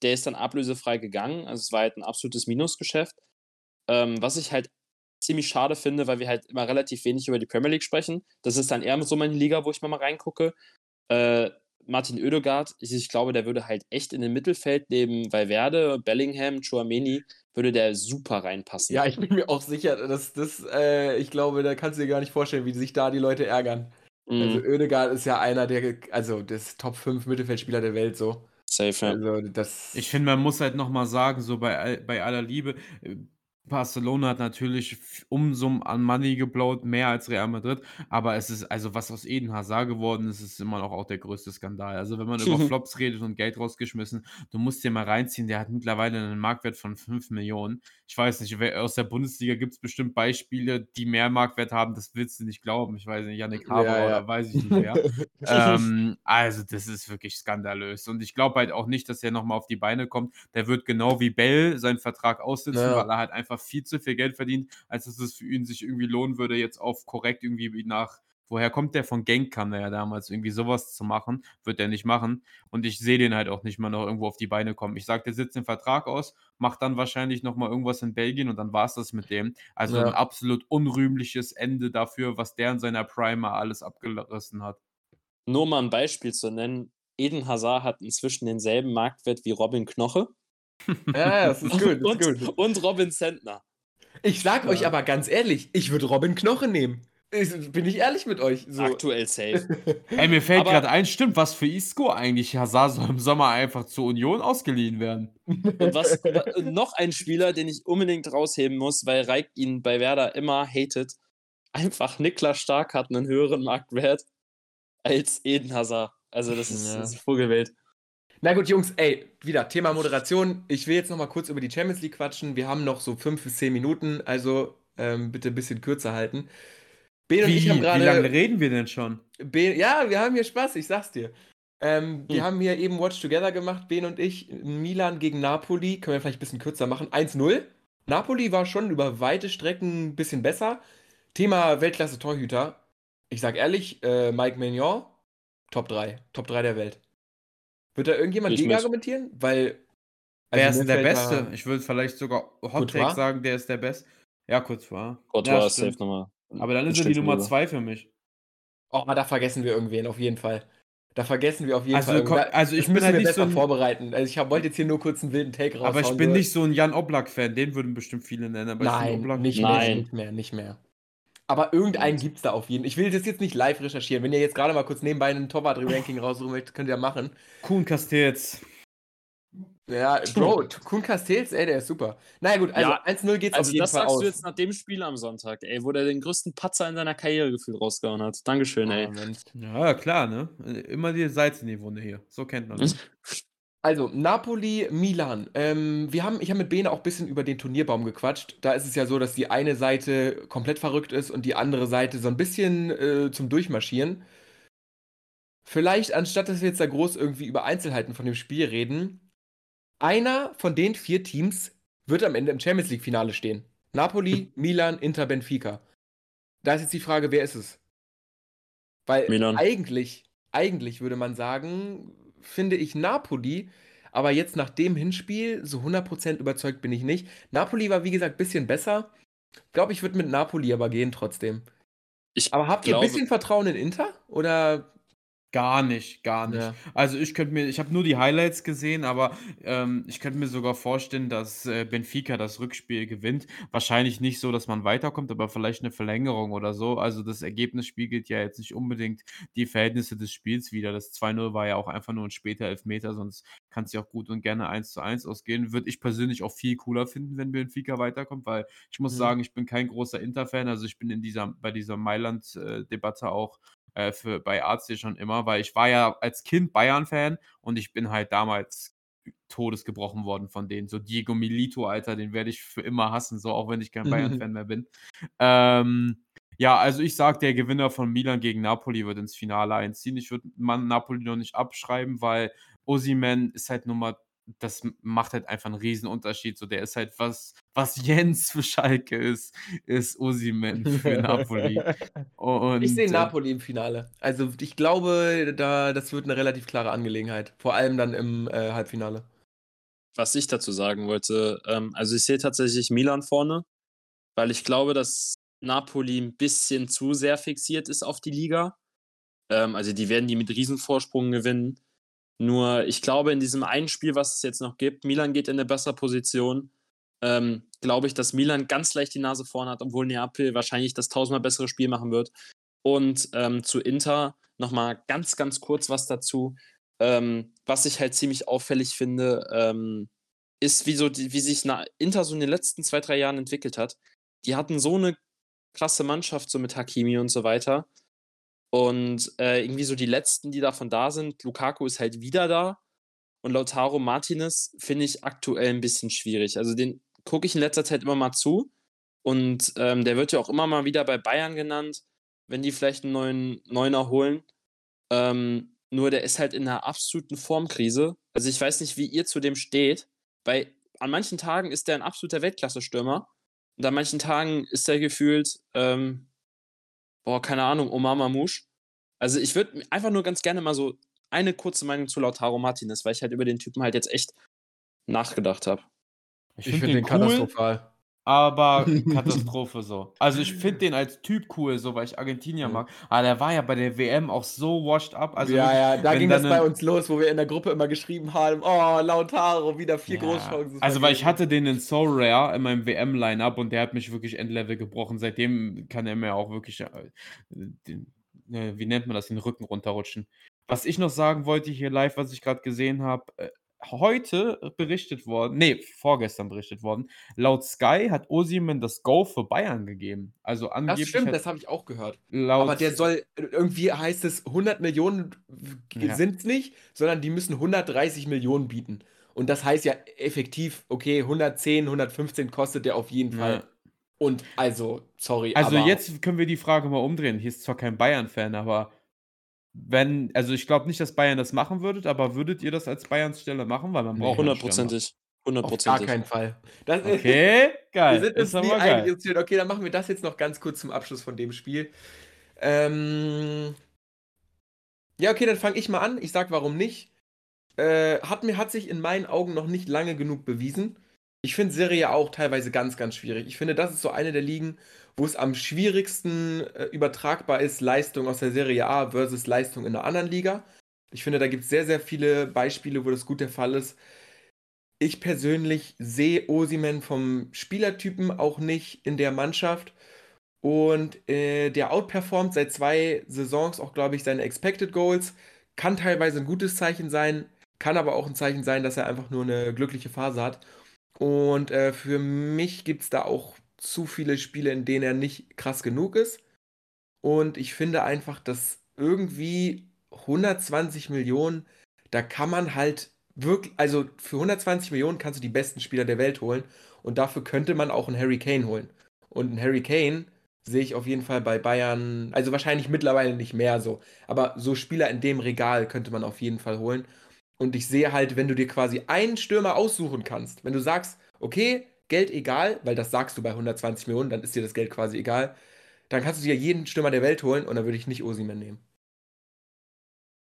Der ist dann ablösefrei gegangen. Also es war halt ein absolutes Minusgeschäft. Ähm, was ich halt ziemlich schade finde, weil wir halt immer relativ wenig über die Premier League sprechen. Das ist dann eher so meine Liga, wo ich mal, reingucke. Äh, Martin Oedegaard, ich, ich, glaube, der würde halt echt in dem Mittelfeld neben Valverde, Bellingham, Chouameni, würde der super reinpassen.
Ja, ich bin mir auch sicher, dass das, äh, ich glaube, da kannst du dir gar nicht vorstellen, wie sich da die Leute ärgern. Also mhm. Also Oedegaard ist ja einer der, also des Top 5 Mittelfeldspieler der Welt so.
Safe, ja. Also das ich finde, man muss halt nochmal sagen, so bei, bei aller Liebe, äh, Barcelona hat natürlich Umsummen an Money geblowt, mehr als Real Madrid, aber es ist also, was aus Eden Hazard geworden ist, ist immer noch auch der größte Skandal. Also, wenn man über Flops redet und Geld rausgeschmissen, du musst dir mal reinziehen, der hat mittlerweile einen Marktwert von 5 Millionen. Ich weiß nicht, aus der Bundesliga gibt es bestimmt Beispiele, die mehr Marktwert haben, das willst du nicht glauben. Ich weiß nicht, Yannick Haber ja, ja. oder weiß ich nicht mehr. ähm, also, das ist wirklich skandalös und ich glaube halt auch nicht, dass er nochmal auf die Beine kommt. Der wird genau wie Bell seinen Vertrag aussitzen, ja. weil er halt einfach viel zu viel Geld verdient, als dass es für ihn sich irgendwie lohnen würde, jetzt auf korrekt irgendwie nach woher kommt der von Genk kam der ja damals, irgendwie sowas zu machen, wird er nicht machen. Und ich sehe den halt auch nicht mal noch irgendwo auf die Beine kommen. Ich sage, der sitzt den Vertrag aus, macht dann wahrscheinlich nochmal irgendwas in Belgien und dann war es das mit dem. Also ja. ein absolut unrühmliches Ende dafür, was der in seiner Primer alles abgerissen hat.
Nur mal ein Beispiel zu nennen. Eden Hazard hat inzwischen denselben Marktwert wie Robin Knoche.
Ja, das ist gut. Das
ist gut. Und, Robin Sentner.
Ich sag ja. euch aber ganz ehrlich, ich würde Robin Knoche nehmen. Ich, bin ich ehrlich mit euch?
So. Aktuell safe.
Ey, mir fällt gerade ein, stimmt, was für Isco eigentlich? Hazard soll im Sommer einfach zur Union ausgeliehen werden.
Und was noch ein Spieler, den ich unbedingt rausheben muss, weil Reik ihn bei Werder immer hatet. Einfach Niklas Stark hat einen höheren Marktwert als Eden Hazard. Also, das ist, ja. das ist Vogelwelt.
Na gut, Jungs, ey, wieder Thema Moderation. Ich will jetzt noch mal kurz über die Champions League quatschen. Wir haben noch so fünf bis zehn Minuten, also ähm, bitte ein bisschen kürzer halten.
Ben und wie, ich haben gerade. Wie lange reden wir denn schon?
Ben, ja, wir haben hier Spaß, ich sag's dir. Ähm, wir hm. haben hier eben Watch Together gemacht, Ben und ich. Milan gegen Napoli. Können wir vielleicht ein bisschen kürzer machen. 1-0. Napoli war schon über weite Strecken ein bisschen besser. Thema Weltklasse-Torhüter. Ich sag ehrlich, äh, Mike Mignon, Top 3. Top 3 der Welt. Wird da irgendjemand ich gegen mit. argumentieren? Weil.
Also Wer ist denn der Beste? Ich würde vielleicht sogar Hot Take sagen, der ist der Beste. Ja, kurz war.
Kurz war safe nochmal.
Aber dann ist er die Nummer 2 für mich.
Oh, da vergessen wir irgendwen, auf jeden Fall. Da vergessen wir auf jeden
also,
Fall.
Komm, also ich bin halt nicht
so ein, vorbereiten. Also ich wollte jetzt hier nur kurz einen wilden Take raus.
Aber ich bin nicht so ein Jan Oblak-Fan, den würden bestimmt viele nennen. Aber
Nein, nicht, Nein. nicht mehr, nicht mehr. Aber irgendeinen gibt es da auf jeden Fall. Ich will das jetzt nicht live recherchieren. Wenn ihr jetzt gerade mal kurz nebenbei ein Torwart-Ranking raussuchen möchtet, könnt ihr ja machen.
Kuhn Castells.
Ja, Bro, Kuhn Castells, ey, der ist super. Naja, gut, also ja, 1-0 geht's also auf jeden Fall aus. Das sagst
du jetzt nach dem Spiel am Sonntag, ey, wo der den größten Patzer in seiner Karriere gefühlt rausgehauen hat. Dankeschön, oh, ey.
Mensch. Ja, klar, ne? Immer die Salz in die Wunde hier. So kennt man das.
Also, Napoli, Milan. Ähm, wir haben, ich habe mit Bene auch ein bisschen über den Turnierbaum gequatscht. Da ist es ja so, dass die eine Seite komplett verrückt ist und die andere Seite so ein bisschen äh, zum Durchmarschieren. Vielleicht, anstatt dass wir jetzt da groß irgendwie über Einzelheiten von dem Spiel reden, einer von den vier Teams wird am Ende im Champions League-Finale stehen. Napoli, Milan, Inter, Benfica. Da ist jetzt die Frage, wer ist es? Weil Milan. eigentlich, eigentlich würde man sagen, finde ich Napoli, aber jetzt nach dem Hinspiel, so 100% überzeugt bin ich nicht. Napoli war, wie gesagt, ein bisschen besser. Ich glaube, ich würde mit Napoli aber gehen trotzdem. Ich aber habt glaube, ihr ein bisschen Vertrauen in Inter? Oder
Gar nicht, gar nicht. Ja. Also ich könnte mir, ich habe nur die Highlights gesehen, aber ähm, ich könnte mir sogar vorstellen, dass äh, Benfica das Rückspiel gewinnt. Wahrscheinlich nicht so, dass man weiterkommt, aber vielleicht eine Verlängerung oder so. Also das Ergebnis spiegelt ja jetzt nicht unbedingt die Verhältnisse des Spiels wieder. Das 2-0 war ja auch einfach nur ein später Elfmeter, sonst kann es ja auch gut und gerne 1 zu 1 ausgehen. Würde ich persönlich auch viel cooler finden, wenn Benfica weiterkommt, weil ich muss mhm. sagen, ich bin kein großer Inter-Fan. Also ich bin in dieser, bei dieser Mailand-Debatte äh, auch äh, für, bei AC schon immer, weil ich war ja als Kind Bayern-Fan und ich bin halt damals todesgebrochen worden von denen. So Diego Milito, Alter, den werde ich für immer hassen, so auch wenn ich kein Bayern-Fan mehr bin. Ähm, ja, also ich sage, der Gewinner von Milan gegen Napoli wird ins Finale einziehen. Ich würde man Napoli noch nicht abschreiben, weil Osiman ist halt Nummer das macht halt einfach einen riesen Unterschied. So, der ist halt was, was Jens für Schalke ist, ist Osimen für Napoli.
Und, ich sehe äh, Napoli im Finale. Also ich glaube, da, das wird eine relativ klare Angelegenheit. Vor allem dann im äh, Halbfinale.
Was ich dazu sagen wollte, ähm, also ich sehe tatsächlich Milan vorne, weil ich glaube, dass Napoli ein bisschen zu sehr fixiert ist auf die Liga. Ähm, also die werden die mit Riesenvorsprung gewinnen. Nur ich glaube, in diesem einen Spiel, was es jetzt noch gibt, Milan geht in eine bessere Position. Ähm, glaube ich, dass Milan ganz leicht die Nase vorn hat, obwohl Neapel wahrscheinlich das tausendmal bessere Spiel machen wird. Und ähm, zu Inter nochmal ganz, ganz kurz was dazu. Ähm, was ich halt ziemlich auffällig finde, ähm, ist, wie, so die, wie sich Inter so in den letzten zwei, drei Jahren entwickelt hat. Die hatten so eine klasse Mannschaft, so mit Hakimi und so weiter. Und äh, irgendwie so die letzten, die davon da sind, Lukaku ist halt wieder da. Und Lautaro Martinez finde ich aktuell ein bisschen schwierig. Also den gucke ich in letzter Zeit immer mal zu. Und ähm, der wird ja auch immer mal wieder bei Bayern genannt, wenn die vielleicht einen neuen Neuner holen. Ähm, nur der ist halt in einer absoluten Formkrise. Also ich weiß nicht, wie ihr zu dem steht, weil an manchen Tagen ist der ein absoluter Weltklasse-Stürmer. Und an manchen Tagen ist der gefühlt, ähm, boah, keine Ahnung, Omar Mamouche. Also ich würde einfach nur ganz gerne mal so eine kurze Meinung zu Lautaro Martinez, weil ich halt über den Typen halt jetzt echt nachgedacht habe.
Ich finde find den, den cool, katastrophal. Aber Katastrophe so. Also ich finde den als Typ cool, so weil ich Argentinier mag. Aber der war ja bei der WM auch so washed up. Also
ja, ja, da ging das bei uns los, wo wir in der Gruppe immer geschrieben haben, oh, Lautaro, wieder vier ja. Großchancen.
Also weil ich hatte den in Soul Rare in meinem WM-Line-Up und der hat mich wirklich Endlevel gebrochen. Seitdem kann er mir auch wirklich, äh, den, äh, wie nennt man das, den Rücken runterrutschen. Was ich noch sagen wollte hier live, was ich gerade gesehen habe, äh, heute berichtet worden, nee, vorgestern berichtet worden, laut Sky hat Osimen das Go für Bayern gegeben. Also
angeblich. Das stimmt, das habe ich auch gehört. Aber der soll, irgendwie heißt es, 100 Millionen ja. sind es nicht, sondern die müssen 130 Millionen bieten. Und das heißt ja effektiv, okay, 110, 115 kostet der auf jeden Fall. Und also, sorry.
Also jetzt können wir die Frage mal umdrehen. Hier ist zwar kein Bayern-Fan, aber wenn, also ich glaube nicht, dass Bayern das machen würdet, aber würdet ihr das als Bayerns Stelle machen? Weil man braucht
hundertprozentig.
Hundertprozentig. Auf gar keinen Fall.
Das okay, geil.
Wir sind uns nie eingezogen. Okay, dann machen wir das jetzt noch ganz kurz zum Abschluss von dem Spiel. Ähm ja, okay, dann fange ich mal an. Ich sag, warum nicht. Äh, hat, mir, hat sich in meinen Augen noch nicht lange genug bewiesen. Ich finde Serie auch teilweise ganz, ganz schwierig. Ich finde, das ist so eine der Ligen, wo es am schwierigsten äh, übertragbar ist, Leistung aus der Serie A versus Leistung in einer anderen Liga. Ich finde, da gibt es sehr, sehr viele Beispiele, wo das gut der Fall ist. Ich persönlich sehe Osimen vom Spielertypen auch nicht in der Mannschaft. Und äh, der outperformt seit zwei Saisons auch, glaube ich, seine Expected Goals. Kann teilweise ein gutes Zeichen sein, kann aber auch ein Zeichen sein, dass er einfach nur eine glückliche Phase hat. Und äh, für mich gibt es da auch zu viele Spiele, in denen er nicht krass genug ist. Und ich finde einfach, dass irgendwie 120 Millionen, da kann man halt wirklich, also für 120 Millionen kannst du die besten Spieler der Welt holen. Und dafür könnte man auch einen Harry Kane holen. Und einen Harry Kane sehe ich auf jeden Fall bei Bayern, also wahrscheinlich mittlerweile nicht mehr so. Aber so Spieler in dem Regal könnte man auf jeden Fall holen. Und ich sehe halt, wenn du dir quasi einen Stürmer aussuchen kannst, wenn du sagst, okay, Geld egal, weil das sagst du bei 120 Millionen, dann ist dir das Geld quasi egal. Dann kannst du dir jeden Stürmer der Welt holen und dann würde ich nicht Osimen nehmen.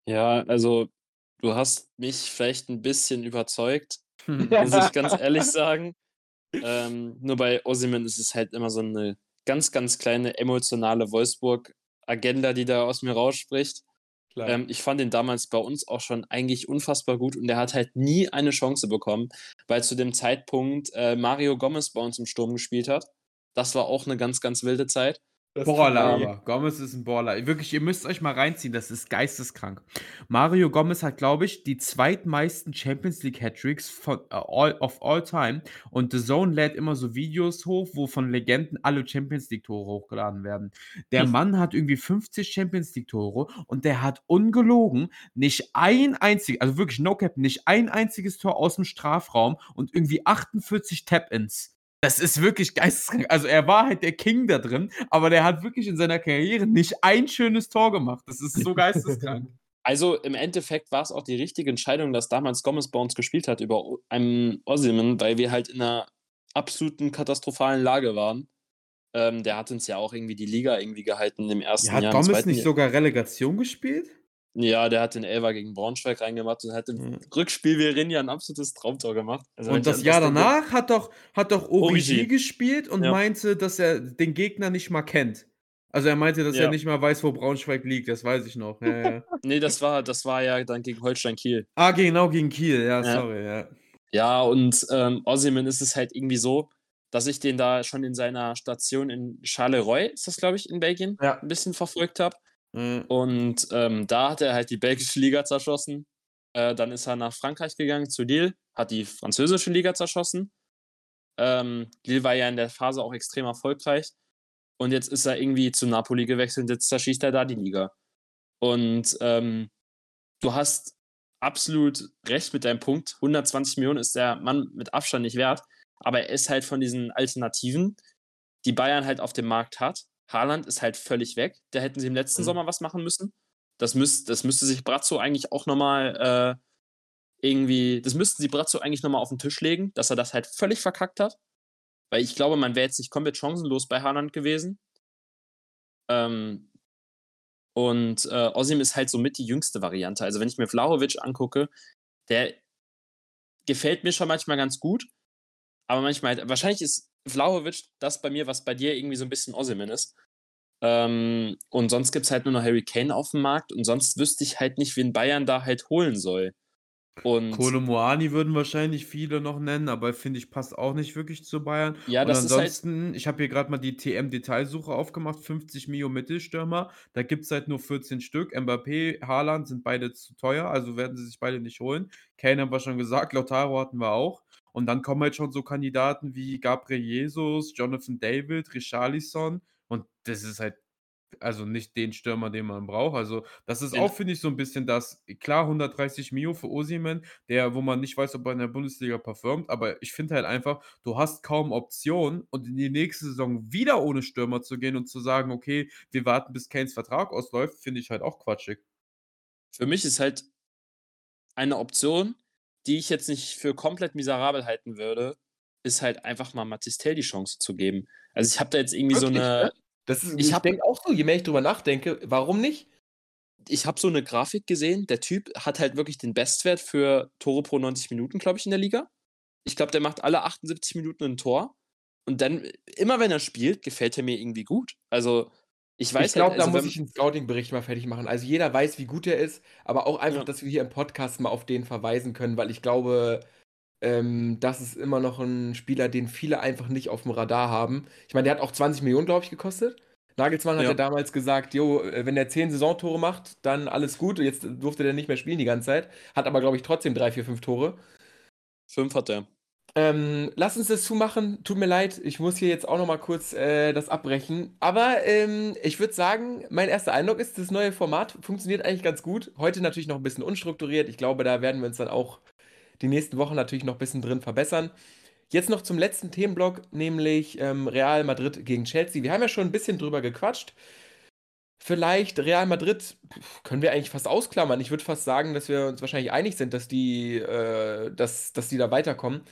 Ja, also du hast mich vielleicht ein bisschen überzeugt, muss ich ganz ehrlich sagen. Ähm, nur bei Osimen ist es halt immer so eine ganz, ganz kleine emotionale Wolfsburg-Agenda, die da aus mir rausspricht. Ähm, ich fand ihn damals bei uns auch schon eigentlich unfassbar gut und er hat halt nie eine Chance bekommen, weil zu dem Zeitpunkt äh, Mario Gomez bei uns im Sturm gespielt hat. Das war auch eine ganz, ganz wilde Zeit.
Baller aber. Gomez ist ein Baller. Wirklich, ihr müsst euch mal reinziehen, das ist geisteskrank. Mario Gomez hat, glaube ich, die zweitmeisten Champions League Hattricks von uh, all, of all time und The Zone lädt immer so Videos hoch, wo von Legenden alle Champions League Tore hochgeladen werden. Der hm. Mann hat irgendwie 50 Champions League Tore und der hat ungelogen nicht ein einziges, also wirklich no cap, nicht ein einziges Tor aus dem Strafraum und irgendwie 48 Tap-ins. Das ist wirklich geisteskrank. Also er war halt der King da drin, aber der hat wirklich in seiner Karriere nicht ein schönes Tor gemacht. Das ist so geisteskrank.
Also im Endeffekt war es auch die richtige Entscheidung, dass damals Gomez bei uns gespielt hat über einen Ossiman, weil wir halt in einer absoluten katastrophalen Lage waren. Ähm, der hat uns ja auch irgendwie die Liga irgendwie gehalten im ersten ja,
hat
Jahr.
Hat Gomez nicht Jahr. sogar Relegation gespielt?
Ja, der hat den Elver gegen Braunschweig reingemacht und hat im mhm. Rückspiel Virinja ein absolutes Traumtor gemacht.
Also und das Jahr danach hat doch, hat doch Origi, Origi. gespielt und ja. meinte, dass er den Gegner nicht mal kennt. Also er meinte, dass ja. er nicht mal weiß, wo Braunschweig liegt, das weiß ich noch. Ja, ja.
nee, das war, das war ja dann gegen Holstein Kiel.
Ah, genau, gegen Kiel, ja, sorry, ja.
Ja, und ähm, Ossiman ist es halt irgendwie so, dass ich den da schon in seiner Station in Charleroi, ist das, glaube ich, in Belgien, ja. ein bisschen verfolgt habe. Mhm. Und ähm, da hat er halt die belgische Liga zerschossen. Äh, dann ist er nach Frankreich gegangen zu Lille, hat die französische Liga zerschossen. Ähm, Lille war ja in der Phase auch extrem erfolgreich. Und jetzt ist er irgendwie zu Napoli gewechselt und jetzt zerschießt er da die Liga. Und ähm, du hast absolut recht mit deinem Punkt. 120 Millionen ist der Mann mit Abstand nicht wert. Aber er ist halt von diesen Alternativen, die Bayern halt auf dem Markt hat. Haaland ist halt völlig weg. Da hätten sie im letzten mhm. Sommer was machen müssen. Das, müsst, das müsste sich Brazzo eigentlich auch nochmal äh, irgendwie, das müssten sie Brazzo eigentlich nochmal auf den Tisch legen, dass er das halt völlig verkackt hat. Weil ich glaube, man wäre jetzt nicht komplett chancenlos bei Haaland gewesen. Ähm, und äh, Osim ist halt somit die jüngste Variante. Also wenn ich mir Vlahovic angucke, der gefällt mir schon manchmal ganz gut. Aber manchmal, wahrscheinlich ist Vlahovic das bei mir, was bei dir irgendwie so ein bisschen Ossiman ist. Ähm, und sonst gibt es halt nur noch Harry Kane auf dem Markt und sonst wüsste ich halt nicht, wen Bayern da halt holen soll.
Und Kolomoani würden wahrscheinlich viele noch nennen, aber finde ich, passt auch nicht wirklich zu Bayern.
Ja,
Und
das ist halt.
ich habe hier gerade mal die TM-Detailsuche aufgemacht, 50 Mio Mittelstürmer. Da gibt es halt nur 14 Stück. Mbappé, Haaland sind beide zu teuer, also werden sie sich beide nicht holen. Kane haben wir schon gesagt, Lautaro hatten wir auch. Und dann kommen halt schon so Kandidaten wie Gabriel Jesus, Jonathan David, Richarlison. Und das ist halt also nicht den Stürmer, den man braucht. Also, das ist auch, finde ich, so ein bisschen das klar 130 Mio für Osimhen, der wo man nicht weiß, ob er in der Bundesliga performt, aber ich finde halt einfach, du hast kaum Optionen und in die nächste Saison wieder ohne Stürmer zu gehen und zu sagen: „Okay, wir warten, bis Kanes Vertrag ausläuft“, finde ich halt auch quatschig.
Für mich ist halt eine Option, die ich jetzt nicht für komplett miserabel halten würde, ist halt einfach mal Matistel die Chance zu geben. Also, ich habe da jetzt irgendwie so eine
das ist, ich, ich denke auch so, je mehr ich drüber nachdenke, warum nicht?
Ich habe so eine Grafik gesehen, der Typ hat halt wirklich den Bestwert für Tore pro 90 Minuten, glaube ich, in der Liga. Ich glaube, der macht alle 78 Minuten ein Tor. Und dann, immer wenn er spielt, gefällt er mir irgendwie gut. Also, ich weiß
Ich glaube, halt, also, da muss ich einen Scouting-Bericht mal fertig machen. Also, jeder weiß, wie gut er ist, aber auch einfach, ja. dass wir hier im Podcast mal auf den verweisen können, weil ich glaube, ähm, das ist immer noch ein Spieler, den viele einfach nicht auf dem Radar haben. Ich meine, der hat auch 20 Millionen, glaube ich, gekostet. Nagelsmann hat ja. ja damals gesagt, jo, äh, wenn der 10 Saisontore macht, dann alles gut. Jetzt durfte der nicht mehr spielen die ganze Zeit. Hat aber, glaube ich, trotzdem 3, 4, 5 Tore.
Fünf hat er.
Ähm, lass uns das zumachen. Tut mir leid, ich muss hier jetzt auch noch mal kurz äh, das abbrechen. Aber ähm, ich würde sagen, mein erster Eindruck ist, das neue Format funktioniert eigentlich ganz gut. Heute natürlich noch ein bisschen unstrukturiert. Ich glaube, da werden wir uns dann auch die nächsten Wochen natürlich noch ein bisschen drin verbessern. Jetzt noch zum letzten Themenblock, nämlich ähm, Real Madrid gegen Chelsea. Wir haben ja schon ein bisschen drüber gequatscht. Vielleicht Real Madrid können wir eigentlich fast ausklammern. Ich würde fast sagen, dass wir uns wahrscheinlich einig sind, dass die, äh, dass, dass die da weiterkommen.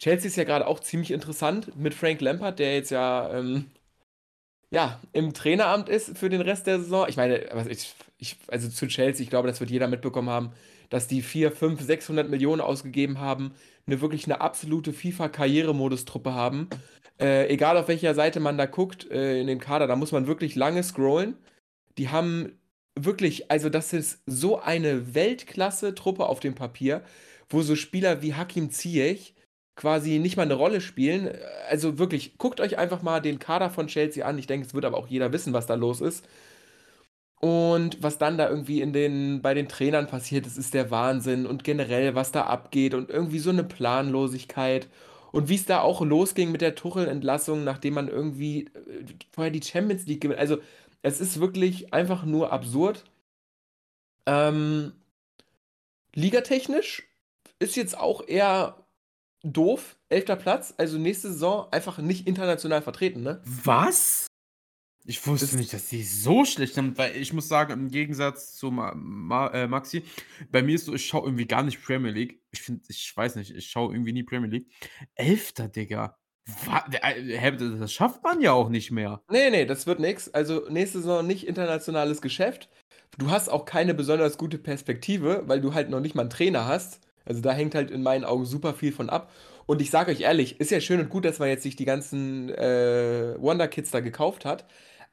Chelsea ist ja gerade auch ziemlich interessant mit Frank Lampard, der jetzt ja, ähm, ja im Traineramt ist für den Rest der Saison. Ich meine, ich, ich, also zu Chelsea, ich glaube, das wird jeder mitbekommen haben dass die 4, 5, 600 Millionen ausgegeben haben, eine wirklich eine absolute FIFA-Karrieremodus-Truppe haben. Äh, egal auf welcher Seite man da guckt äh, in den Kader, da muss man wirklich lange scrollen. Die haben wirklich, also das ist so eine Weltklasse-Truppe auf dem Papier, wo so Spieler wie Hakim Ziyech quasi nicht mal eine Rolle spielen. Also wirklich, guckt euch einfach mal den Kader von Chelsea an. Ich denke, es wird aber auch jeder wissen, was da los ist. Und was dann da irgendwie in den, bei den Trainern passiert, das ist der Wahnsinn. Und generell, was da abgeht und irgendwie so eine Planlosigkeit. Und wie es da auch losging mit der Tuchel-Entlassung, nachdem man irgendwie äh, vorher die Champions League gewinnt. Also, es ist wirklich einfach nur absurd. Ähm, ligatechnisch ist jetzt auch eher doof. Elfter Platz, also nächste Saison einfach nicht international vertreten, ne?
Was? Ich wusste das nicht, dass die so schlecht sind, weil ich muss sagen, im Gegensatz zu Ma Ma äh, Maxi, bei mir ist so, ich schaue irgendwie gar nicht Premier League. Ich finde, ich weiß nicht, ich schaue irgendwie nie Premier League. Elfter, Digga. Äh, das schafft man ja auch nicht mehr.
Nee, nee, das wird nix. Also nächste Saison nicht internationales Geschäft. Du hast auch keine besonders gute Perspektive, weil du halt noch nicht mal einen Trainer hast. Also da hängt halt in meinen Augen super viel von ab. Und ich sage euch ehrlich, ist ja schön und gut, dass man jetzt sich die ganzen äh, Wonder Kids da gekauft hat.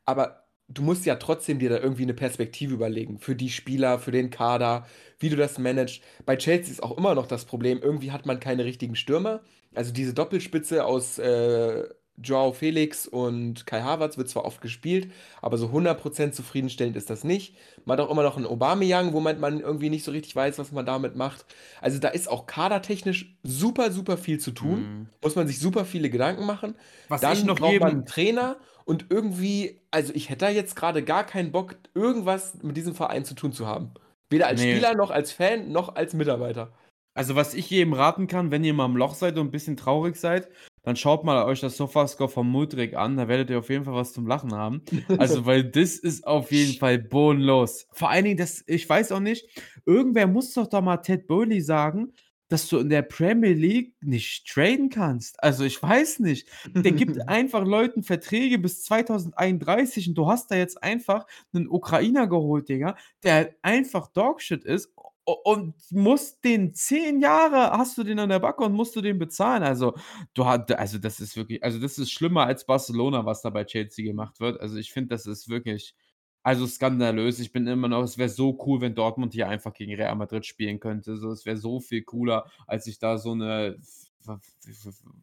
Aber du musst ja trotzdem dir da irgendwie eine Perspektive überlegen für die Spieler, für den Kader, wie du das managst. Bei Chelsea ist auch immer noch das Problem, irgendwie hat man keine richtigen Stürmer. Also diese Doppelspitze aus äh, Joao Felix und Kai Havertz wird zwar oft gespielt, aber so 100% zufriedenstellend ist das nicht. Man hat auch immer noch einen Aubameyang, wo man, man irgendwie nicht so richtig weiß, was man damit macht. Also da ist auch kadertechnisch super, super viel zu tun. Mhm. Muss man sich super viele Gedanken machen. Was Dann ich noch braucht man einen Trainer und irgendwie, also ich hätte da jetzt gerade gar keinen Bock, irgendwas mit diesem Verein zu tun zu haben. Weder als nee. Spieler noch als Fan noch als Mitarbeiter.
Also was ich jedem raten kann, wenn ihr mal im Loch seid und ein bisschen traurig seid, dann schaut mal euch das Sofascore von Mudrik an, da werdet ihr auf jeden Fall was zum Lachen haben. Also, weil das ist auf jeden Fall bodenlos. Vor allen Dingen, das, ich weiß auch nicht, irgendwer muss doch da mal Ted Bowley sagen, dass du in der Premier League nicht traden kannst. Also ich weiß nicht. Der gibt einfach Leuten Verträge bis 2031 und du hast da jetzt einfach einen Ukrainer geholt, Digga, der einfach Dogshit ist und musst den zehn Jahre hast du den an der Backe und musst du den bezahlen. Also, du hast, also das ist wirklich, also das ist schlimmer als Barcelona, was da bei Chelsea gemacht wird. Also ich finde, das ist wirklich, also skandalös. Ich bin immer noch, es wäre so cool, wenn Dortmund hier einfach gegen Real Madrid spielen könnte. So, es wäre so viel cooler, als sich da so eine,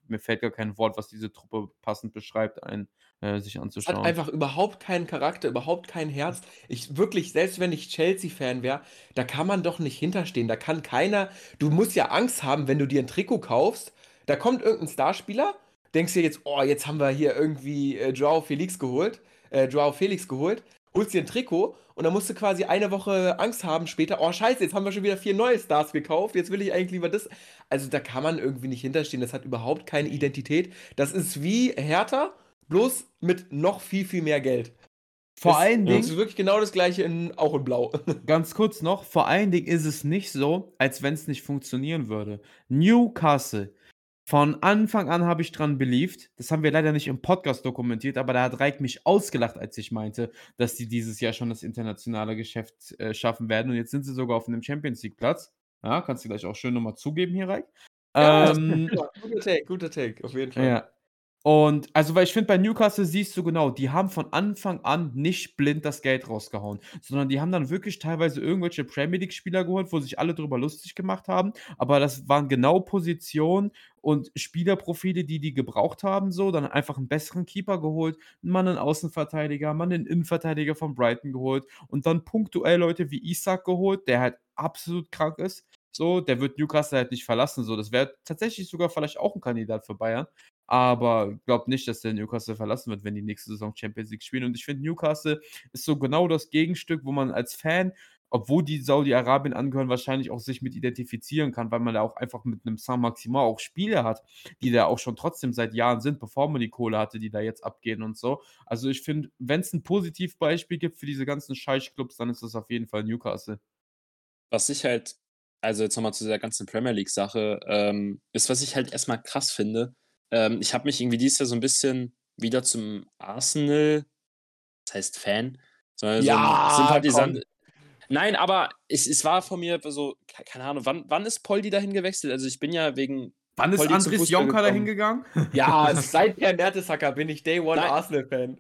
mir fällt gar kein Wort, was diese Truppe passend beschreibt, ein äh, sich anzuschauen.
Hat einfach überhaupt keinen Charakter, überhaupt kein Herz. Ich wirklich, selbst wenn ich Chelsea-Fan wäre, da kann man doch nicht hinterstehen. Da kann keiner. Du musst ja Angst haben, wenn du dir ein Trikot kaufst. Da kommt irgendein Starspieler, denkst dir jetzt, oh, jetzt haben wir hier irgendwie äh, Joao Felix geholt, äh, Joao Felix geholt, holst dir ein Trikot und dann musst du quasi eine Woche Angst haben später, oh scheiße, jetzt haben wir schon wieder vier neue Stars gekauft, jetzt will ich eigentlich lieber das. Also da kann man irgendwie nicht hinterstehen, das hat überhaupt keine Identität. Das ist wie Hertha bloß mit noch viel, viel mehr Geld.
Vor das, allen Dingen.
Das ist wirklich genau das gleiche in, auch in Blau.
Ganz kurz noch, vor allen Dingen ist es nicht so, als wenn es nicht funktionieren würde. Newcastle. Von Anfang an habe ich dran beliebt. Das haben wir leider nicht im Podcast dokumentiert, aber da hat Reik mich ausgelacht, als ich meinte, dass die dieses Jahr schon das internationale Geschäft äh, schaffen werden. Und jetzt sind sie sogar auf einem Champions League Platz. Ja, kannst du gleich auch schön nochmal zugeben hier, Reik. Ja, ähm,
guter Take, guter Take, auf jeden Fall.
Ja, und also, weil ich finde, bei Newcastle siehst du genau, die haben von Anfang an nicht blind das Geld rausgehauen, sondern die haben dann wirklich teilweise irgendwelche Premier League-Spieler geholt, wo sich alle drüber lustig gemacht haben. Aber das waren genau Positionen und Spielerprofile, die die gebraucht haben, so. Dann einfach einen besseren Keeper geholt, mal einen Außenverteidiger, mal einen Innenverteidiger von Brighton geholt und dann punktuell Leute wie Isaac geholt, der halt absolut krank ist. So, der wird Newcastle halt nicht verlassen. So, das wäre tatsächlich sogar vielleicht auch ein Kandidat für Bayern. Aber glaube nicht, dass der Newcastle verlassen wird, wenn die nächste Saison Champions League spielen. Und ich finde, Newcastle ist so genau das Gegenstück, wo man als Fan, obwohl die Saudi-Arabien angehören, wahrscheinlich auch sich mit identifizieren kann, weil man da auch einfach mit einem Saint-Maximin auch Spiele hat, die da auch schon trotzdem seit Jahren sind, bevor man die Kohle hatte, die da jetzt abgehen und so. Also ich finde, wenn es ein Positivbeispiel gibt für diese ganzen Scheich-Clubs, dann ist das auf jeden Fall Newcastle.
Was ich halt, also jetzt nochmal zu der ganzen Premier League-Sache, ähm, ist, was ich halt erstmal krass finde, ähm, ich habe mich irgendwie dieses Jahr so ein bisschen wieder zum Arsenal, das heißt Fan, sondern so ein Sympathisant. Komm. Nein, aber es, es war von mir so, keine Ahnung, wann, wann ist Poldi dahin gewechselt? Also ich bin ja wegen.
Wann ist Poldi Andres Jonka dahin gegangen?
Ja, seit Per Mertesacker bin ich Day One Arsenal-Fan.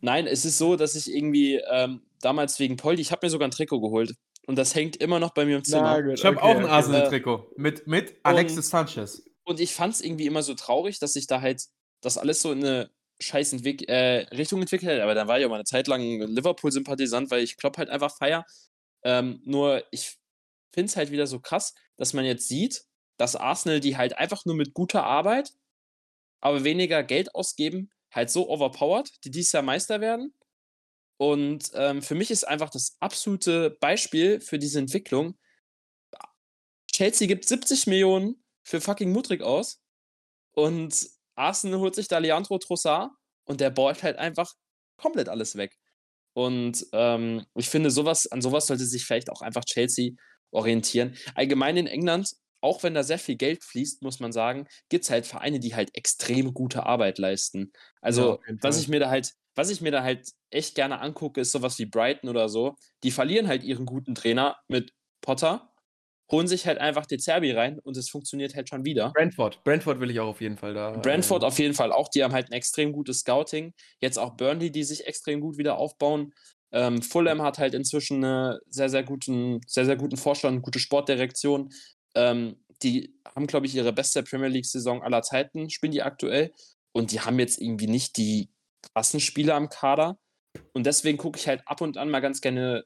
Nein, es ist so, dass ich irgendwie ähm, damals wegen Poldi, ich habe mir sogar ein Trikot geholt. Und das hängt immer noch bei mir im Zimmer.
Na, ich habe okay, auch ein Arsenal-Trikot mit, mit Alexis Sanchez.
Und ich fand es irgendwie immer so traurig, dass sich da halt das alles so in eine scheiß Entwick äh, Richtung entwickelt hat. Aber dann war ich auch mal eine Zeit lang Liverpool-Sympathisant, weil ich Klopp halt einfach feier. Ähm, nur ich finde es halt wieder so krass, dass man jetzt sieht, dass Arsenal, die halt einfach nur mit guter Arbeit, aber weniger Geld ausgeben, halt so overpowered, die dieses Jahr Meister werden. Und ähm, für mich ist einfach das absolute Beispiel für diese Entwicklung. Chelsea gibt 70 Millionen für fucking Mudrik aus. Und Arsenal holt sich da Leandro Trossard und der ballt halt einfach komplett alles weg. Und ähm, ich finde, sowas, an sowas sollte sich vielleicht auch einfach Chelsea orientieren. Allgemein in England, auch wenn da sehr viel Geld fließt, muss man sagen, gibt es halt Vereine, die halt extrem gute Arbeit leisten. Also, ja, was ich mir da halt, was ich mir da halt echt gerne angucke, ist sowas wie Brighton oder so. Die verlieren halt ihren guten Trainer mit Potter holen sich halt einfach De Zerbi rein und es funktioniert halt schon wieder.
Brentford, Brentford will ich auch auf jeden Fall da.
Brentford äh, auf jeden Fall auch, die haben halt ein extrem gutes Scouting. Jetzt auch Burnley, die sich extrem gut wieder aufbauen. Ähm, Fulham hat halt inzwischen einen sehr, sehr guten, sehr, sehr guten Vorstand, gute Sportdirektion. Ähm, die haben, glaube ich, ihre beste Premier League-Saison aller Zeiten, spielen die aktuell. Und die haben jetzt irgendwie nicht die krassen Spieler am Kader. Und deswegen gucke ich halt ab und an mal ganz gerne